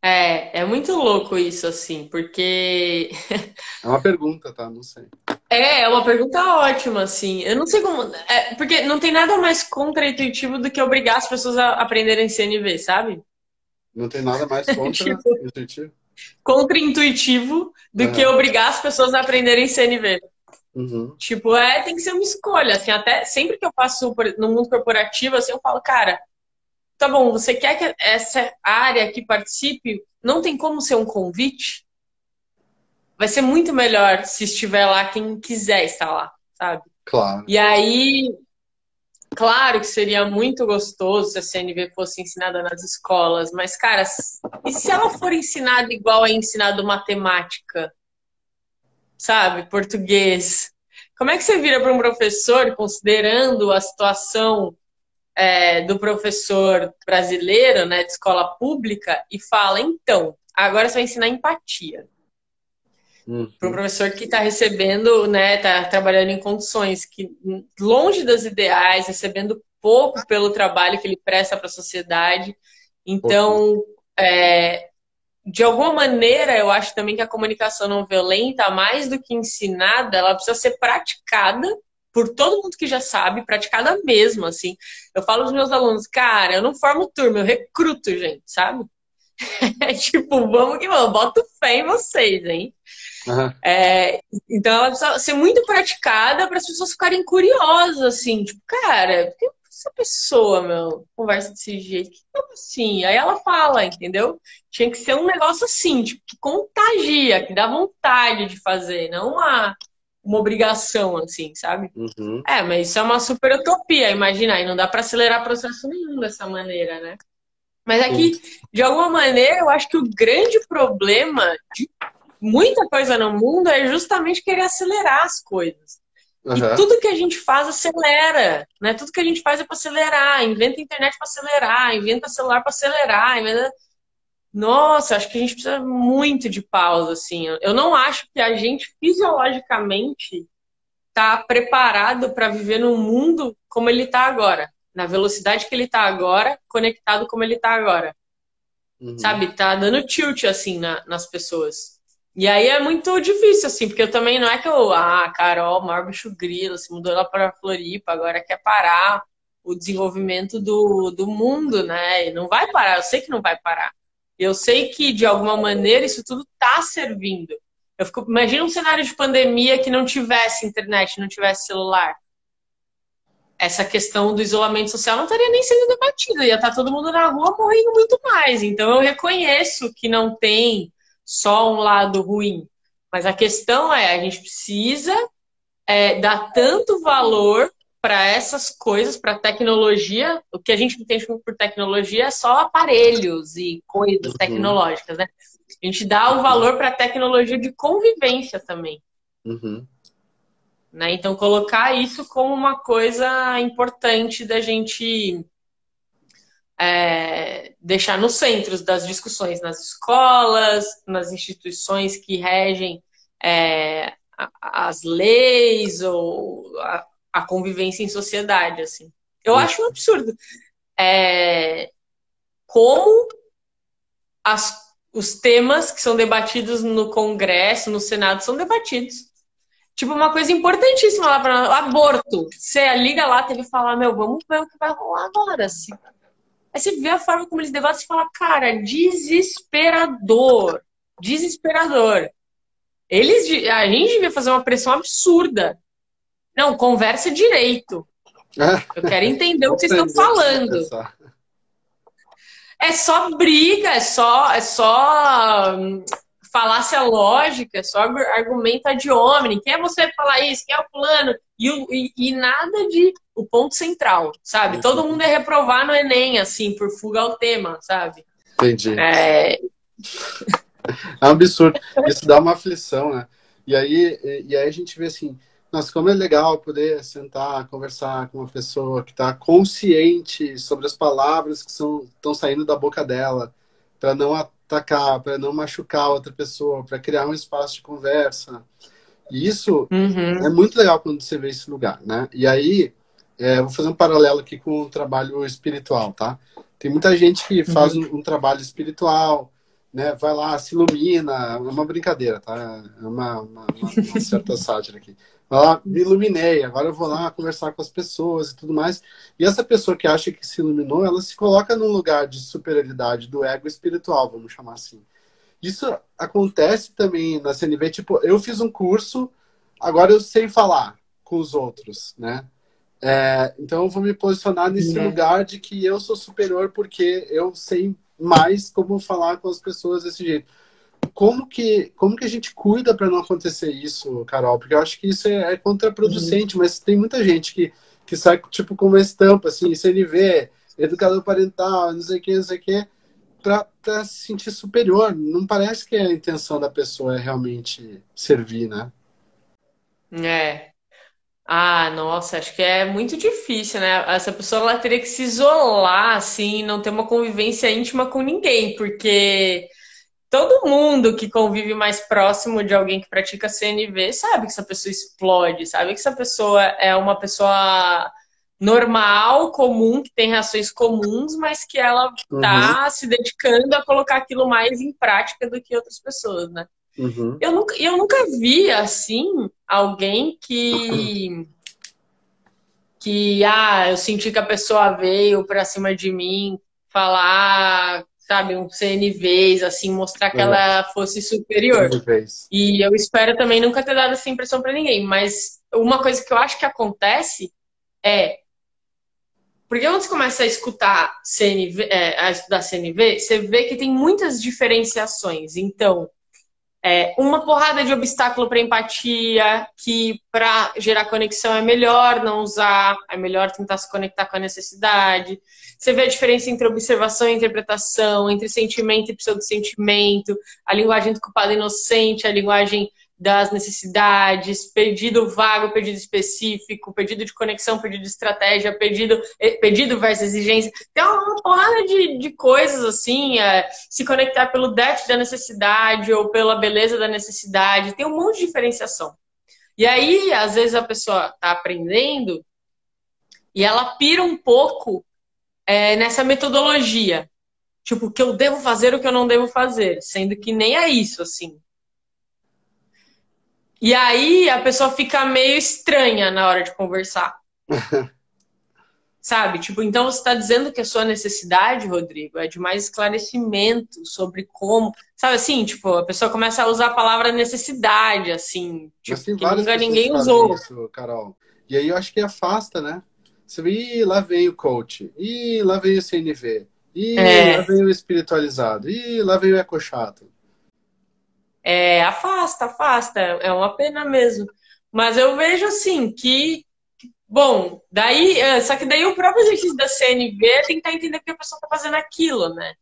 É, é muito louco isso, assim, porque. é uma pergunta, tá? Não sei. É, é uma pergunta ótima, assim. Eu não sei como. É, porque não tem nada mais contra-intuitivo do que obrigar as pessoas a aprenderem CNV, sabe? Não tem nada mais contra-intuitivo? tipo, contra-intuitivo do uhum. que obrigar as pessoas a aprenderem CNV. Uhum. Tipo, é, tem que ser uma escolha. Assim, até sempre que eu passo no mundo corporativo, assim, eu falo, cara, tá bom, você quer que essa área que participe, não tem como ser um convite? Vai ser muito melhor se estiver lá quem quiser estar lá, sabe? Claro. E aí, claro que seria muito gostoso se a CNV fosse ensinada nas escolas, mas, cara, e se ela for ensinada igual é ensinado matemática? Sabe? Português. Como é que você vira para um professor, considerando a situação é, do professor brasileiro, né, de escola pública, e fala: então, agora você vai ensinar empatia. Uhum. Para o professor que está recebendo, né, está trabalhando em condições que longe das ideais, recebendo pouco pelo trabalho que ele presta para a sociedade. Então, é, de alguma maneira, eu acho também que a comunicação não violenta, mais do que ensinada, ela precisa ser praticada por todo mundo que já sabe, praticada mesmo, assim. Eu falo aos meus alunos, cara, eu não formo turma, eu recruto, gente, sabe? É tipo, vamos que vamos, boto fé em vocês, hein? Uhum. É, então ela precisa ser muito praticada para as pessoas ficarem curiosas, assim, tipo, cara, por que essa pessoa, meu, conversa desse jeito? Que assim? Aí ela fala, entendeu? Tinha que ser um negócio assim, tipo, que contagia, que dá vontade de fazer, não uma uma obrigação, assim, sabe? Uhum. É, mas isso é uma super utopia, imagina, e não dá para acelerar processo nenhum dessa maneira, né? Mas aqui, de alguma maneira, eu acho que o grande problema de muita coisa no mundo é justamente querer acelerar as coisas. Uhum. E tudo que a gente faz acelera, né? Tudo que a gente faz é para acelerar. Inventa internet para acelerar, inventa celular para acelerar, inventa nossa, acho que a gente precisa muito de pausa, assim. Eu não acho que a gente fisiologicamente está preparado para viver num mundo como ele está agora, na velocidade que ele está agora, conectado como ele está agora. Uhum. Sabe? Tá dando tilt assim na, nas pessoas. E aí é muito difícil, assim, porque eu também não é que eu, ah, Carol, maior bicho grilo, se mudou lá para Floripa, agora quer parar o desenvolvimento do, do mundo, né? E não vai parar, eu sei que não vai parar. Eu sei que, de alguma maneira, isso tudo está servindo. Eu fico, imagina um cenário de pandemia que não tivesse internet, não tivesse celular. Essa questão do isolamento social não estaria nem sendo debatida, ia estar tá todo mundo na rua morrendo muito mais. Então eu reconheço que não tem só um lado ruim. Mas a questão é, a gente precisa é, dar tanto valor para essas coisas, para tecnologia, o que a gente entende por tecnologia é só aparelhos e coisas uhum. tecnológicas, né? A gente dá o valor para a tecnologia de convivência também. Uhum. Né? Então, colocar isso como uma coisa importante da gente é, deixar nos centros das discussões nas escolas, nas instituições que regem é, as leis ou a, a convivência em sociedade, assim. Eu acho um absurdo. É, como as, os temas que são debatidos no Congresso, no Senado, são debatidos. Tipo, uma coisa importantíssima lá para aborto. Você liga lá, teve que falar, meu, vamos ver o que vai rolar agora. Assim. Aí você vê a forma como eles debatem e fala, cara, desesperador. Desesperador. Eles, a gente devia fazer uma pressão absurda não, conversa direito. Eu quero entender o que vocês estão falando. É só briga, é só, é só hum, falácia lógica, é só argumenta de homem. Quem é você falar isso? Quem é o fulano? E, e, e nada de o ponto central, sabe? Todo mundo é reprovar no Enem, assim, por fuga ao tema, sabe? Entendi. É... é um absurdo. Isso dá uma aflição, né? E aí, e aí a gente vê assim, nossa, como é legal poder sentar, conversar com uma pessoa que está consciente sobre as palavras que estão saindo da boca dela, para não atacar, para não machucar outra pessoa, para criar um espaço de conversa. E isso uhum. é muito legal quando você vê esse lugar, né? E aí, é, vou fazer um paralelo aqui com o trabalho espiritual, tá? Tem muita gente que faz uhum. um, um trabalho espiritual, né, vai lá, se ilumina, é uma brincadeira, tá? É uma, uma, uma, uma certa sátira aqui. Vai lá, me iluminei, agora eu vou lá conversar com as pessoas e tudo mais. E essa pessoa que acha que se iluminou, ela se coloca num lugar de superioridade do ego espiritual, vamos chamar assim. Isso acontece também na CNV, tipo, eu fiz um curso, agora eu sei falar com os outros, né? É, então eu vou me posicionar nesse é. lugar de que eu sou superior porque eu sei mais como falar com as pessoas desse jeito. Como que, como que a gente cuida para não acontecer isso, Carol? Porque eu acho que isso é, é contraproducente, uhum. mas tem muita gente que, que sai tipo com uma estampa, assim, CNV, educador parental, não sei o que, não sei o que, para se sentir superior. Não parece que a intenção da pessoa é realmente servir, né? É, ah, nossa, acho que é muito difícil, né? Essa pessoa ela teria que se isolar, assim, não ter uma convivência íntima com ninguém, porque todo mundo que convive mais próximo de alguém que pratica CNV sabe que essa pessoa explode, sabe que essa pessoa é uma pessoa normal, comum, que tem reações comuns, mas que ela tá uhum. se dedicando a colocar aquilo mais em prática do que outras pessoas, né? Uhum. Eu, nunca, eu nunca vi, assim, alguém que. que, ah, eu senti que a pessoa veio pra cima de mim falar, sabe, um CNVs, assim, mostrar que ela fosse superior. CNVs. E eu espero também nunca ter dado essa impressão para ninguém. Mas uma coisa que eu acho que acontece é. Porque quando você começa a escutar CNV, é, a estudar CNV, você vê que tem muitas diferenciações. Então, é, uma porrada de obstáculo para empatia, que para gerar conexão é melhor não usar, é melhor tentar se conectar com a necessidade. Você vê a diferença entre observação e interpretação, entre sentimento e pseudo-sentimento, a linguagem do culpado inocente, a linguagem das necessidades, pedido vago, pedido específico, pedido de conexão, pedido de estratégia, pedido, eh, pedido versus exigência. Tem uma porrada de, de coisas assim, é, se conectar pelo déficit da necessidade ou pela beleza da necessidade, tem um monte de diferenciação. E aí, às vezes, a pessoa está aprendendo e ela pira um pouco é, nessa metodologia. Tipo, o que eu devo fazer, o que eu não devo fazer. Sendo que nem é isso, assim. E aí a pessoa fica meio estranha na hora de conversar. Sabe? Tipo, então você está dizendo que a sua necessidade, Rodrigo, é de mais esclarecimento sobre como. Sabe assim? Tipo, a pessoa começa a usar a palavra necessidade, assim. Tipo, que nunca ninguém usou. Isso, Carol. E aí eu acho que afasta, né? Você vê, Ih, lá vem o coach. Ih, lá vem o CNV. Ih, é. lá vem o espiritualizado. Ih, lá vem o ecochato é, afasta, afasta. É uma pena mesmo. Mas eu vejo assim que, bom, daí, é, só que daí o próprio exercício da CNV é tentar entender o que a pessoa está fazendo aquilo, né?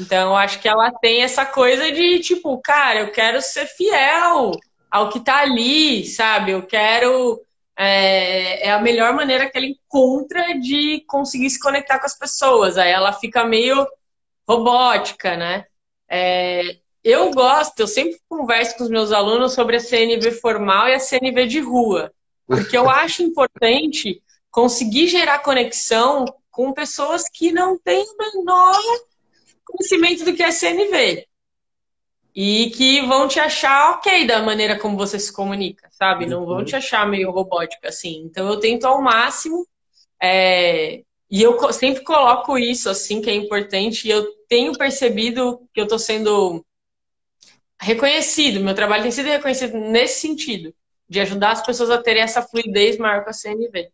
Então, eu acho que ela tem essa coisa de, tipo, cara, eu quero ser fiel ao que tá ali, sabe? Eu quero. É, é, a melhor maneira que ela encontra de conseguir se conectar com as pessoas. Aí ela fica meio robótica, né? É, eu gosto, eu sempre converso com os meus alunos sobre a CNV formal e a CNV de rua, porque eu acho importante conseguir gerar conexão com pessoas que não têm o menor conhecimento do que é CNV e que vão te achar ok da maneira como você se comunica, sabe? Não vão te achar meio robótica assim. Então eu tento ao máximo é... e eu sempre coloco isso assim que é importante e eu tenho percebido que eu estou sendo reconhecido, meu trabalho tem sido reconhecido nesse sentido, de ajudar as pessoas a terem essa fluidez maior com a CNV.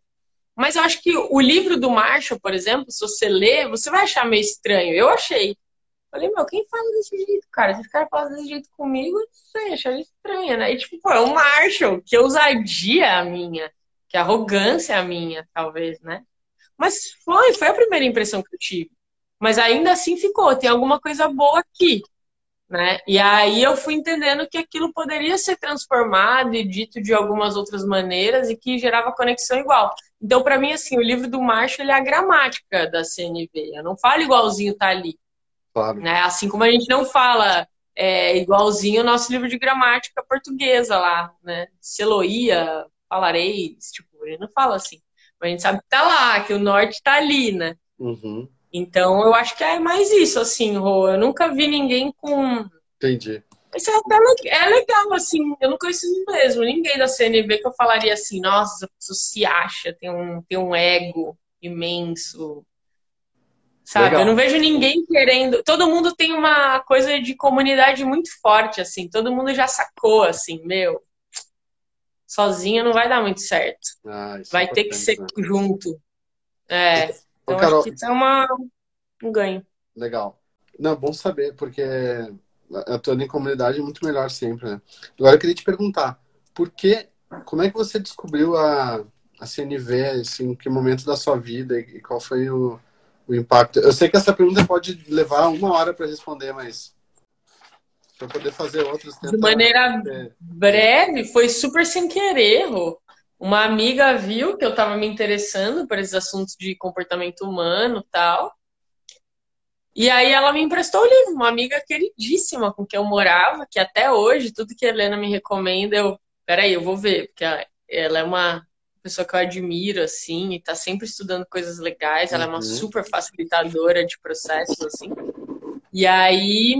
Mas eu acho que o livro do Marshall, por exemplo, se você ler, você vai achar meio estranho. Eu achei. Falei, meu, quem fala desse jeito, cara? Se os caras desse jeito comigo, não sei, achei estranho, né? E tipo, pô, é o Marshall, que ousadia a minha, que arrogância a minha, talvez, né? Mas foi, foi a primeira impressão que eu tive. Mas ainda assim ficou, tem alguma coisa boa aqui. Né? E aí eu fui entendendo que aquilo poderia ser transformado e dito de algumas outras maneiras e que gerava conexão igual. Então, para mim, assim, o livro do Marshall é a gramática da CNV. Eu não falo igualzinho tá ali. Claro. Né? Assim como a gente não fala é, igualzinho o nosso livro de gramática portuguesa lá, né? Seloia, falareis, tipo, gente não fala assim. Mas a gente sabe que tá lá, que o norte tá ali, né? Uhum. Então, eu acho que é mais isso, assim, Rô. Eu nunca vi ninguém com. Entendi. Isso é até é legal, assim. Eu não conheço mesmo ninguém da CNV que eu falaria assim, nossa, essa pessoa se acha, tem um, tem um ego imenso. Sabe? Legal. Eu não vejo ninguém querendo. Todo mundo tem uma coisa de comunidade muito forte, assim. Todo mundo já sacou, assim, meu. Sozinha não vai dar muito certo. Ah, vai é ter que ser né? junto. É. Então, Ô, Carol, acho que isso é uma, um ganho. Legal. Não, bom saber, porque atuando em comunidade é muito melhor sempre, né? Agora eu queria te perguntar, por que, como é que você descobriu a, a CNV, assim, em que momento da sua vida e qual foi o, o impacto? Eu sei que essa pergunta pode levar uma hora para responder, mas para poder fazer outras. De maneira é. breve, foi super sem querer. Uma amiga viu que eu estava me interessando por esses assuntos de comportamento humano tal. E aí ela me emprestou o livro, uma amiga queridíssima com quem eu morava, que até hoje, tudo que a Helena me recomenda, eu, peraí, eu vou ver, porque ela é uma pessoa que eu admiro, assim, e tá sempre estudando coisas legais, ela é uma uhum. super facilitadora de processos, assim. E aí,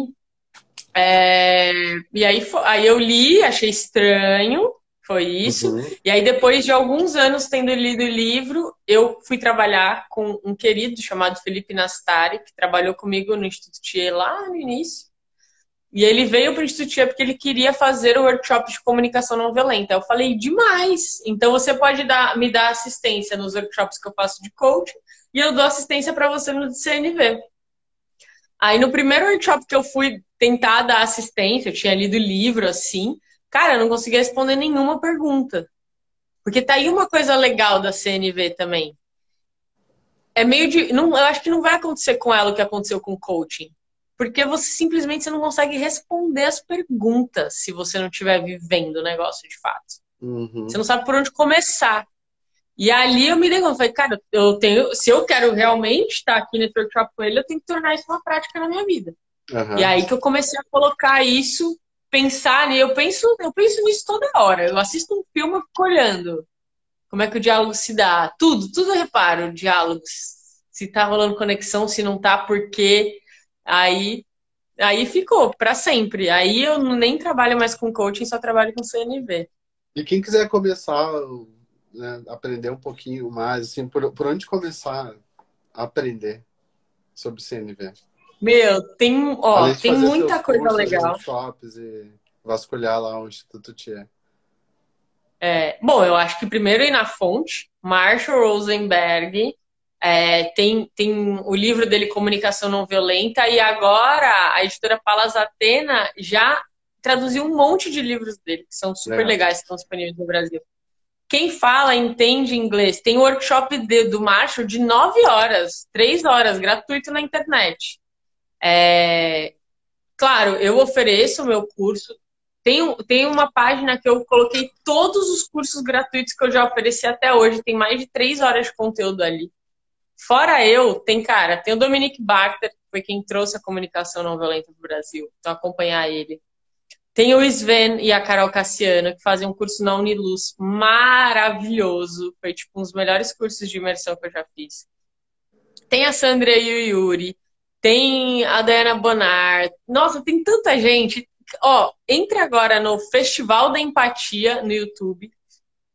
é, e aí, aí eu li, achei estranho, foi isso. Uhum. E aí, depois de alguns anos tendo lido o livro, eu fui trabalhar com um querido chamado Felipe Nastari, que trabalhou comigo no Instituto Thier lá no início. E ele veio para o Instituto Thier porque ele queria fazer o workshop de comunicação não violenta. Eu falei, demais! Então, você pode dar, me dar assistência nos workshops que eu faço de coaching e eu dou assistência para você no CNV. Aí, no primeiro workshop que eu fui tentar dar assistência, eu tinha lido o livro, assim, Cara, eu não conseguia responder nenhuma pergunta. Porque tá aí uma coisa legal da CNV também. É meio de. Não, eu acho que não vai acontecer com ela o que aconteceu com o coaching. Porque você simplesmente você não consegue responder as perguntas se você não estiver vivendo o negócio de fato. Uhum. Você não sabe por onde começar. E ali eu me dei conta, falei, cara, eu tenho, se eu quero realmente estar aqui nesse workshop com ele, eu tenho que tornar isso uma prática na minha vida. Uhum. E aí que eu comecei a colocar isso pensar, eu penso, eu penso nisso toda hora. Eu assisto um filme e fico olhando como é que o diálogo se dá. Tudo, tudo eu reparo, diálogos. Se tá rolando conexão, se não tá, por quê. Aí, aí ficou para sempre. Aí eu nem trabalho mais com coaching, só trabalho com CNV. E quem quiser começar, né, aprender um pouquinho mais, assim, por, por onde começar a aprender sobre CNV? Meu, tem, ó, tem muita coisa legal. Shops e vasculhar lá o Instituto Tia. É, bom, eu acho que primeiro ir na fonte, Marshall Rosenberg, é, tem, tem o livro dele Comunicação Não Violenta, e agora a editora Palas Atena já traduziu um monte de livros dele, que são super é. legais, que estão disponíveis no Brasil. Quem fala, entende inglês, tem um workshop de, do Marshall de 9 horas, 3 horas, gratuito na internet. É, claro, eu ofereço o meu curso. Tem, tem uma página que eu coloquei todos os cursos gratuitos que eu já ofereci até hoje. Tem mais de três horas de conteúdo ali. Fora eu, tem, cara, tem o Dominique Barter, que foi quem trouxe a comunicação não violenta para o Brasil. Então, acompanhar ele. Tem o Sven e a Carol Cassiano, que fazem um curso na Uniluz maravilhoso. Foi, tipo, um dos melhores cursos de imersão que eu já fiz. Tem a Sandra e o Yuri tem a Diana Bonar. Nossa, tem tanta gente. Ó, entre agora no Festival da Empatia no YouTube.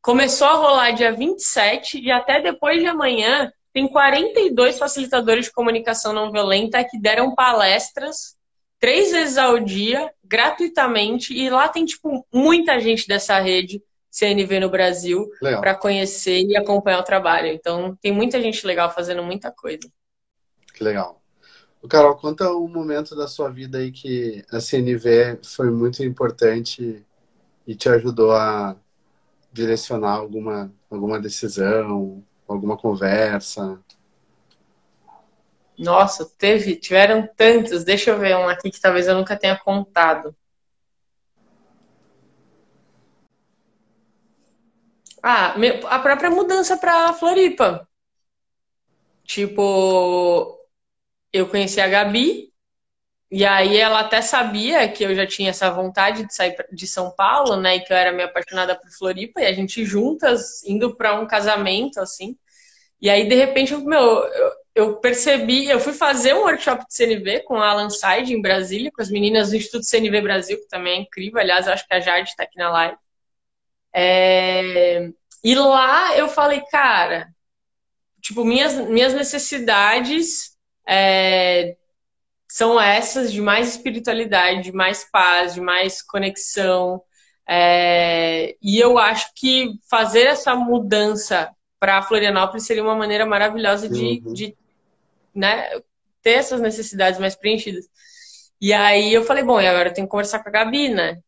Começou a rolar dia 27 e até depois de amanhã tem 42 facilitadores de comunicação não violenta que deram palestras três vezes ao dia, gratuitamente, e lá tem, tipo, muita gente dessa rede CNV no Brasil para conhecer e acompanhar o trabalho. Então, tem muita gente legal fazendo muita coisa. Que legal. Carol, conta um momento da sua vida aí que a CNV foi muito importante e te ajudou a direcionar alguma, alguma decisão, alguma conversa. Nossa, teve, tiveram tantos. Deixa eu ver um aqui que talvez eu nunca tenha contado. Ah, a própria mudança para Floripa. Tipo, eu conheci a Gabi, e aí ela até sabia que eu já tinha essa vontade de sair de São Paulo, né? E que eu era meio apaixonada por Floripa, e a gente juntas indo para um casamento, assim. E aí, de repente, eu, meu, eu, eu percebi, eu fui fazer um workshop de CNV com a Alan Side em Brasília, com as meninas do Instituto CNV Brasil, que também é incrível. Aliás, eu acho que a Jade está aqui na live. É... E lá eu falei, cara, tipo, minhas, minhas necessidades é, são essas de mais espiritualidade, de mais paz, de mais conexão. É, e eu acho que fazer essa mudança para Florianópolis seria uma maneira maravilhosa de, uhum. de né, ter essas necessidades mais preenchidas. E aí eu falei, bom, e agora eu tenho que conversar com a Gabi, né?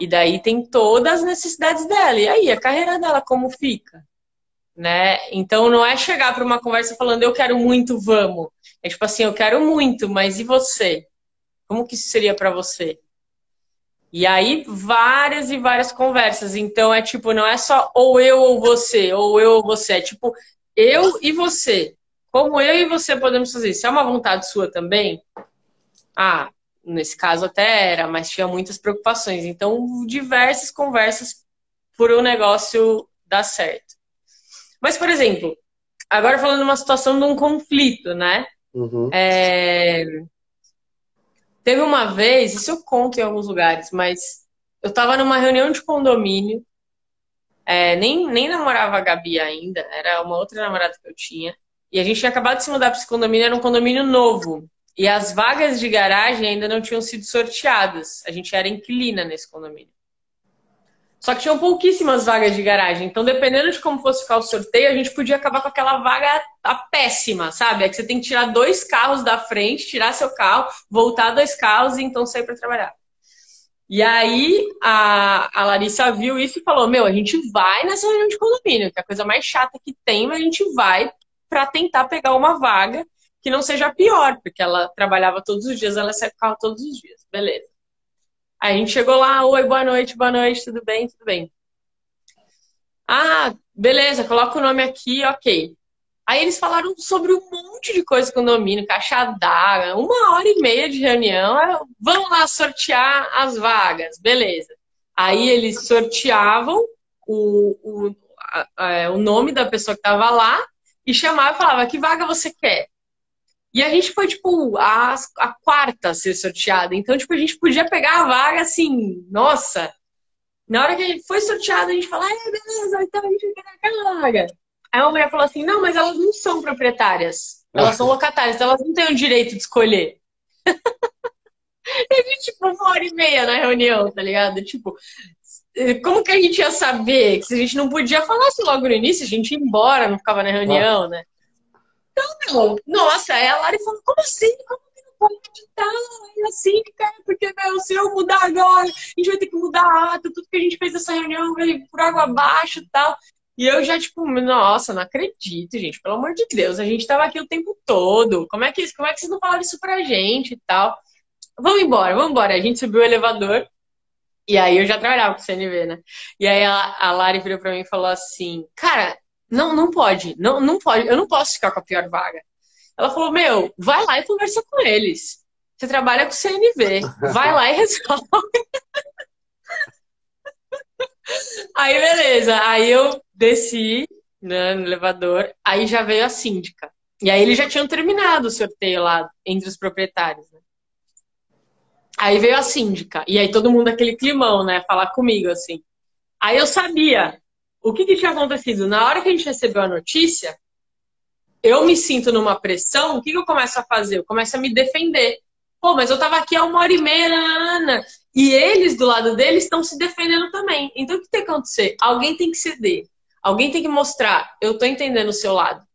E daí tem todas as necessidades dela. E aí, a carreira dela, como fica? Né? Então não é chegar para uma conversa falando eu quero muito, vamos. É tipo assim, eu quero muito, mas e você? Como que isso seria para você? E aí várias e várias conversas. Então é tipo, não é só ou eu ou você, ou eu ou você, é tipo eu e você. Como eu e você podemos fazer isso? É uma vontade sua também? Ah, Nesse caso até era, mas tinha muitas preocupações. Então, diversas conversas por um negócio dar certo. Mas, por exemplo, agora falando de uma situação de um conflito, né? Uhum. É... Teve uma vez, isso eu conto em alguns lugares, mas eu estava numa reunião de condomínio, é, nem, nem namorava a Gabi ainda, era uma outra namorada que eu tinha, e a gente tinha acabado de se mudar para esse condomínio, era um condomínio novo. E as vagas de garagem ainda não tinham sido sorteadas. A gente era inquilina nesse condomínio. Só que tinham pouquíssimas vagas de garagem. Então, dependendo de como fosse ficar o sorteio, a gente podia acabar com aquela vaga a péssima, sabe? É que você tem que tirar dois carros da frente, tirar seu carro, voltar dois carros e então sair para trabalhar. E aí a, a Larissa viu isso e falou: Meu, a gente vai nessa reunião de condomínio, que é a coisa mais chata que tem, mas a gente vai para tentar pegar uma vaga que não seja pior, porque ela trabalhava todos os dias, ela saía com carro todos os dias. Beleza. Aí a gente chegou lá, oi, boa noite, boa noite, tudo bem, tudo bem. Ah, beleza, coloca o nome aqui, ok. Aí eles falaram sobre um monte de coisa condomínio, caixa d'água, uma hora e meia de reunião. Ah, vamos lá sortear as vagas, beleza. Aí eles sorteavam o, o, a, a, o nome da pessoa que estava lá e chamava e falava: que vaga você quer? E a gente foi, tipo, a, a quarta a ser sorteada. Então, tipo, a gente podia pegar a vaga assim, nossa. Na hora que a gente foi sorteada, a gente falou, ah, beleza, então a gente vai pegar aquela vaga. Aí uma mulher falou assim, não, mas elas não são proprietárias. Elas são locatárias, então elas não têm o direito de escolher. e a gente, tipo, uma hora e meia na reunião, tá ligado? Tipo, como que a gente ia saber? Que se a gente não podia falar assim logo no início, a gente ia embora, não ficava na reunião, né? Então, meu, nossa, aí a Lari falou, como assim? Como que não pode editar? E assim, cara, porque, meu, se eu mudar agora, a gente vai ter que mudar a ata, tudo que a gente fez nessa reunião vai por água abaixo e tal. E eu já, tipo, nossa, não acredito, gente, pelo amor de Deus, a gente tava aqui o tempo todo. Como é que, como é que vocês não falaram isso pra gente e tal? Vamos embora, vamos embora. A gente subiu o elevador. E aí eu já trabalhava com o CNV, né? E aí a, a Lari virou pra mim e falou assim, cara, não, não pode. Não, não pode. Eu não posso ficar com a pior vaga. Ela falou: Meu, vai lá e conversa com eles. Você trabalha com CNV. Vai lá e resolve. Aí, beleza. Aí eu desci né, no elevador. Aí já veio a síndica. E aí eles já tinham terminado o sorteio lá entre os proprietários. Né? Aí veio a síndica. E aí todo mundo aquele climão, né? Falar comigo assim. Aí eu sabia o que, que tinha acontecido? Na hora que a gente recebeu a notícia, eu me sinto numa pressão, o que, que eu começo a fazer? Eu começo a me defender. Pô, mas eu tava aqui há uma hora e meia, Ana, e eles do lado deles estão se defendendo também. Então o que tem que acontecer? Alguém tem que ceder. Alguém tem que mostrar, eu tô entendendo o seu lado.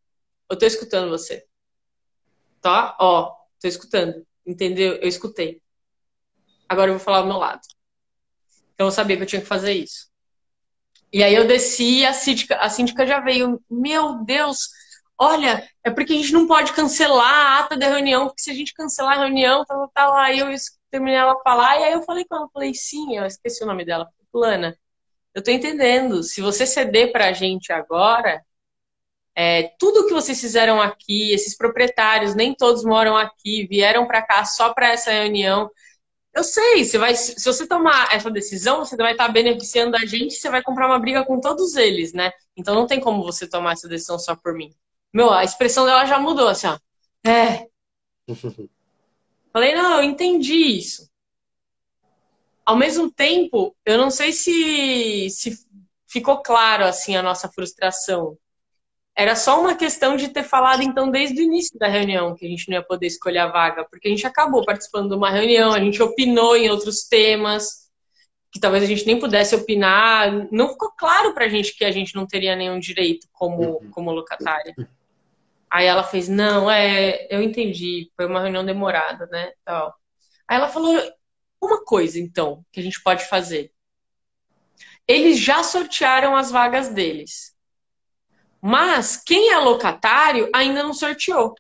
Eu tô escutando você. Tá? Ó, tô escutando. Entendeu? Eu escutei. Agora eu vou falar do meu lado. Então eu sabia que eu tinha que fazer isso. E aí eu desci e a síndica, a síndica já veio. Meu Deus, olha, é porque a gente não pode cancelar a ata da reunião, porque se a gente cancelar a reunião, tal, tal, aí eu terminei ela falar, e aí eu falei com ela, falei, sim, eu esqueci o nome dela, Fulana, eu tô entendendo, se você ceder pra gente agora, é, tudo que vocês fizeram aqui, esses proprietários, nem todos moram aqui, vieram para cá só para essa reunião, eu sei, você vai, se você tomar essa decisão, você vai estar beneficiando a gente, você vai comprar uma briga com todos eles, né? Então não tem como você tomar essa decisão só por mim. Meu, a expressão dela já mudou, assim, ó. É. Falei, não, eu entendi isso. Ao mesmo tempo, eu não sei se, se ficou claro assim a nossa frustração. Era só uma questão de ter falado então desde o início da reunião que a gente não ia poder escolher a vaga, porque a gente acabou participando de uma reunião, a gente opinou em outros temas que talvez a gente nem pudesse opinar. Não ficou claro pra gente que a gente não teria nenhum direito como, uhum. como locatária. Aí ela fez, não, é, eu entendi, foi uma reunião demorada, né? Tal. Aí ela falou, uma coisa, então, que a gente pode fazer. Eles já sortearam as vagas deles. Mas quem é locatário ainda não sorteou.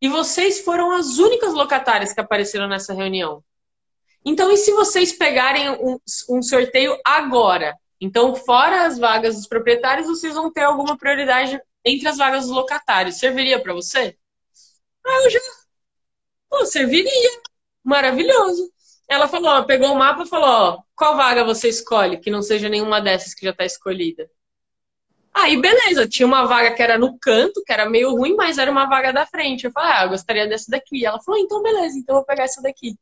E vocês foram as únicas locatárias que apareceram nessa reunião. Então, e se vocês pegarem um, um sorteio agora? Então, fora as vagas dos proprietários, vocês vão ter alguma prioridade entre as vagas dos locatários. Serviria para você? Ah, eu já. Pô, serviria. Maravilhoso. Ela falou, ó, pegou o mapa e falou, ó, qual vaga você escolhe que não seja nenhuma dessas que já está escolhida? Aí, beleza, tinha uma vaga que era no canto, que era meio ruim, mas era uma vaga da frente. Eu falei, ah, eu gostaria dessa daqui. Ela falou, então beleza, então eu vou pegar essa daqui.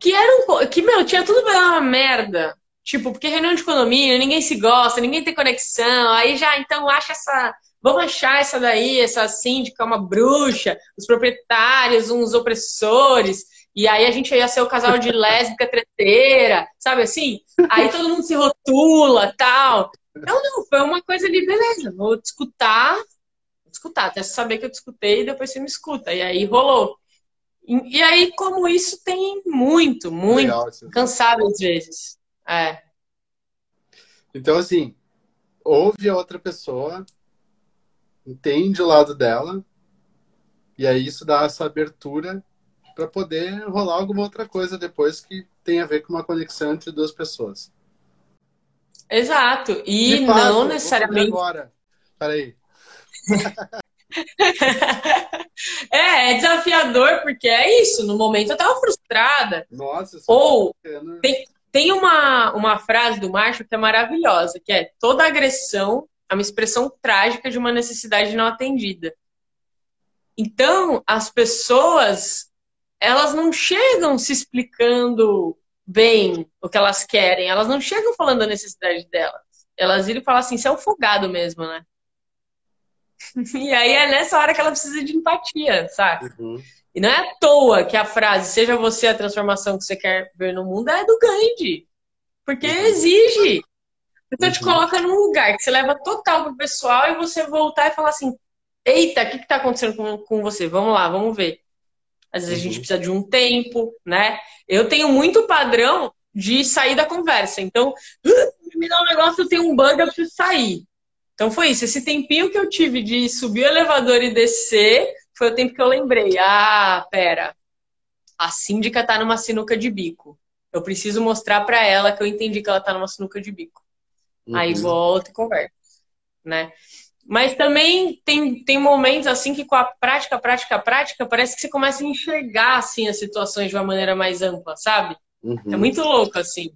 Que era um que, meu, tinha tudo pra dar uma merda. Tipo, porque reunião de condomínio, ninguém se gosta, ninguém tem conexão. Aí já, então, acha essa. Vamos achar essa daí, essa síndica, uma bruxa, os proprietários, uns opressores. E aí a gente ia ser o casal de lésbica treteira, sabe assim? Aí todo mundo se rotula, tal. Então, não, foi uma coisa ali, beleza, vou te escutar, vou te escutar, até saber que eu te escutei e depois você me escuta. E aí rolou. E, e aí, como isso tem muito, muito, Legal, cansado às vezes. É. Então, assim, ouve a outra pessoa, entende o lado dela, e aí isso dá essa abertura para poder rolar alguma outra coisa depois que tem a ver com uma conexão entre duas pessoas. Exato. E não necessariamente. Agora. Peraí. é, é desafiador, porque é isso. No momento eu tava frustrada. Nossa, Ou tem, tem uma, uma frase do Marshall que é maravilhosa, que é toda agressão é uma expressão trágica de uma necessidade não atendida. Então, as pessoas elas não chegam se explicando bem o que elas querem, elas não chegam falando da necessidade delas. Elas viram e falam assim, você é um folgado mesmo, né? e aí é nessa hora que ela precisa de empatia, sabe? Uhum. E não é à toa que a frase, seja você a transformação que você quer ver no mundo, é do Gandhi. Porque uhum. exige. Então uhum. te coloca num lugar que você leva total pro pessoal e você voltar e falar assim, eita, o que, que tá acontecendo com, com você? Vamos lá, vamos ver. Às vezes uhum. a gente uhum. precisa de um tempo, né? Eu tenho muito padrão de sair da conversa. Então, uh, me dá um negócio, eu tenho um bug, eu preciso sair. Então foi isso. Esse tempinho que eu tive de subir o elevador e descer foi o tempo que eu lembrei. Ah, pera. A síndica tá numa sinuca de bico. Eu preciso mostrar para ela que eu entendi que ela tá numa sinuca de bico. Uhum. Aí volta e conversa, né? Mas também tem, tem momentos assim que com a prática, prática, prática, parece que você começa a enxergar assim as situações de uma maneira mais ampla, sabe? Uhum. É muito louco assim.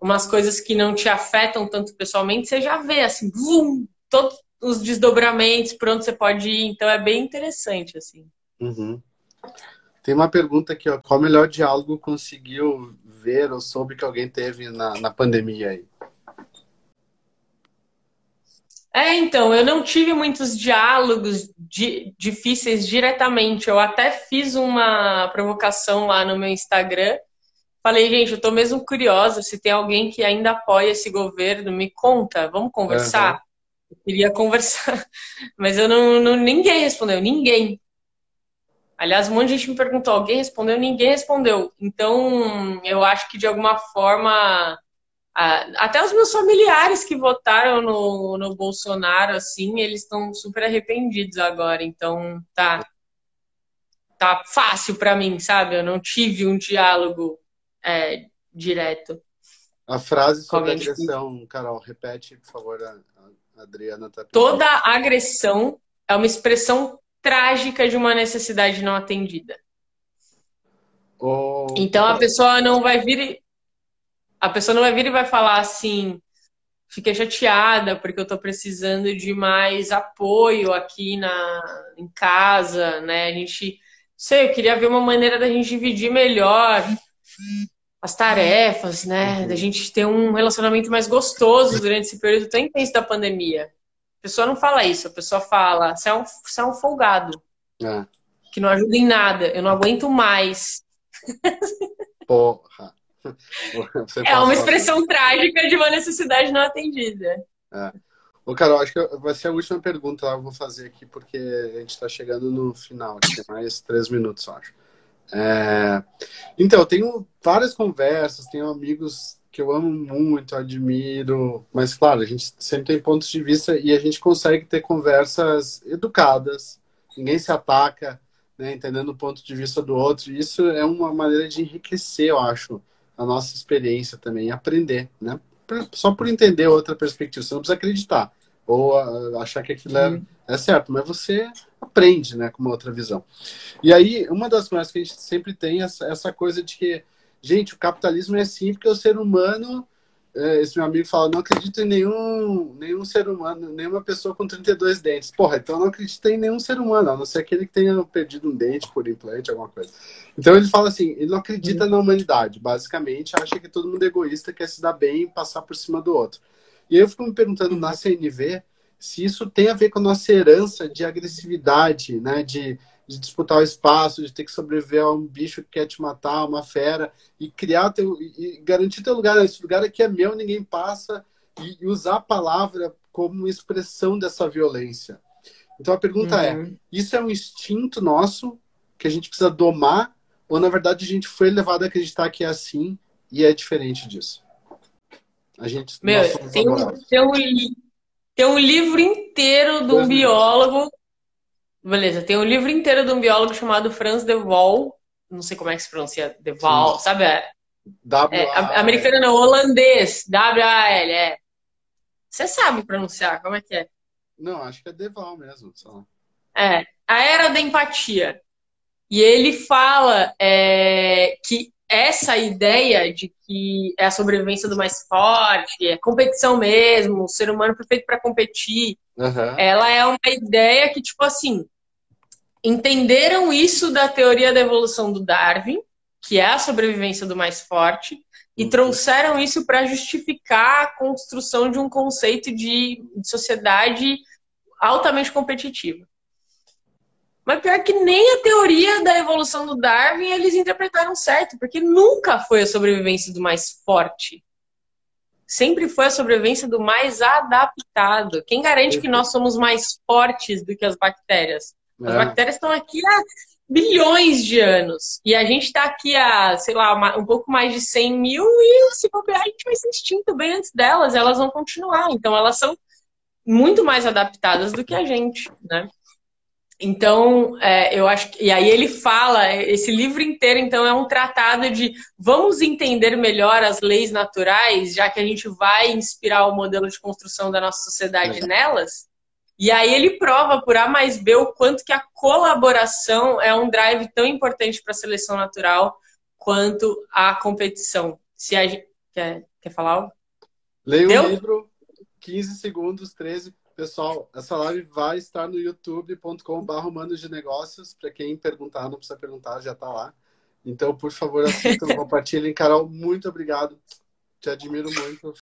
Umas coisas que não te afetam tanto pessoalmente, você já vê assim, vum, todos os desdobramentos, por onde você pode ir. Então é bem interessante assim. Uhum. Tem uma pergunta aqui, ó. Qual melhor diálogo conseguiu ver ou soube que alguém teve na, na pandemia aí? É, então, eu não tive muitos diálogos di difíceis diretamente. Eu até fiz uma provocação lá no meu Instagram. Falei, gente, eu tô mesmo curiosa se tem alguém que ainda apoia esse governo, me conta, vamos conversar? Uhum. Eu queria conversar, mas eu não, não, ninguém respondeu, ninguém. Aliás, um monte de gente me perguntou, alguém respondeu? Ninguém respondeu. Então, eu acho que de alguma forma até os meus familiares que votaram no, no Bolsonaro, assim, eles estão super arrependidos agora. Então, tá, tá fácil para mim, sabe? Eu não tive um diálogo é, direto. A frase sobre agressão, Carol, repete, por favor, a, a Adriana tá Toda agressão é uma expressão trágica de uma necessidade não atendida. Oh, então a pessoa não vai vir a pessoa não vai vir e vai falar assim: fiquei chateada porque eu tô precisando de mais apoio aqui na, em casa, né? A gente, sei, eu queria ver uma maneira da gente dividir melhor as tarefas, né? Da gente ter um relacionamento mais gostoso durante esse período tão intenso da pandemia. A pessoa não fala isso, a pessoa fala, você é um, você é um folgado. É. Que não ajuda em nada, eu não aguento mais. Porra. É uma expressão trágica de uma necessidade não atendida. É. Ô, Carol, acho que vai ser a última pergunta que eu vou fazer aqui, porque a gente está chegando no final, tem mais três minutos, eu acho. É... Então, eu tenho várias conversas, tenho amigos que eu amo muito, admiro, mas, claro, a gente sempre tem pontos de vista e a gente consegue ter conversas educadas, ninguém se ataca, né, entendendo o ponto de vista do outro. Isso é uma maneira de enriquecer, eu acho, a nossa experiência também, aprender, né? Só por entender outra perspectiva, você não precisa acreditar ou achar que aquilo é, é, certo, mas você aprende, né, com uma outra visão. E aí, uma das coisas que a gente sempre tem é essa, essa coisa de que, gente, o capitalismo é assim porque o ser humano esse meu amigo fala, não acredito em nenhum, nenhum ser humano, nenhuma pessoa com 32 dentes. Porra, então não acredito em nenhum ser humano, a não ser aquele que tenha perdido um dente por implante, alguma coisa. Então ele fala assim, ele não acredita uhum. na humanidade, basicamente acha que todo mundo é egoísta, quer se dar bem e passar por cima do outro. E aí eu fico me perguntando na CNV se isso tem a ver com a nossa herança de agressividade, né, de de disputar o espaço, de ter que sobreviver a um bicho que quer te matar, uma fera, e criar teu, e garantir teu lugar. Esse lugar aqui é meu, ninguém passa, e, e usar a palavra como expressão dessa violência. Então a pergunta é, uhum. é: isso é um instinto nosso que a gente precisa domar, ou na verdade a gente foi levado a acreditar que é assim e é diferente disso? A gente. Meu, tem um, tem, um, tem um livro inteiro de um biólogo Beleza, tem um livro inteiro de um biólogo chamado Franz de Waal, não sei como é que se pronuncia, de Waal, Sim. sabe? É, é, americano não, holandês, W-A-L, é. Você sabe pronunciar, como é que é? Não, acho que é Deval mesmo. Só. É, a era da empatia. E ele fala é, que essa ideia de que é a sobrevivência do mais forte, é competição mesmo, o ser humano foi feito para competir, uhum. ela é uma ideia que, tipo assim, entenderam isso da teoria da evolução do Darwin, que é a sobrevivência do mais forte, e uhum. trouxeram isso para justificar a construção de um conceito de sociedade altamente competitiva. Mas pior que nem a teoria da evolução do Darwin eles interpretaram certo, porque nunca foi a sobrevivência do mais forte. Sempre foi a sobrevivência do mais adaptado. Quem garante que nós somos mais fortes do que as bactérias? As é. bactérias estão aqui há bilhões de anos. E a gente está aqui há, sei lá, um pouco mais de 100 mil e se bobear, a gente vai ser extinto bem antes delas. Elas vão continuar. Então, elas são muito mais adaptadas do que a gente, né? Então, é, eu acho que. E aí ele fala, esse livro inteiro, então, é um tratado de vamos entender melhor as leis naturais, já que a gente vai inspirar o modelo de construção da nossa sociedade nelas. E aí ele prova por A mais B o quanto que a colaboração é um drive tão importante para a seleção natural quanto a competição. Se a gente... quer, quer falar algo? Leia o livro, 15 segundos, 13 Pessoal, essa live vai estar no youtube.com.br humanos de negócios. Para quem perguntar, não precisa perguntar, já está lá. Então, por favor, assistam, compartilhem. Carol, muito obrigado. Te admiro muito.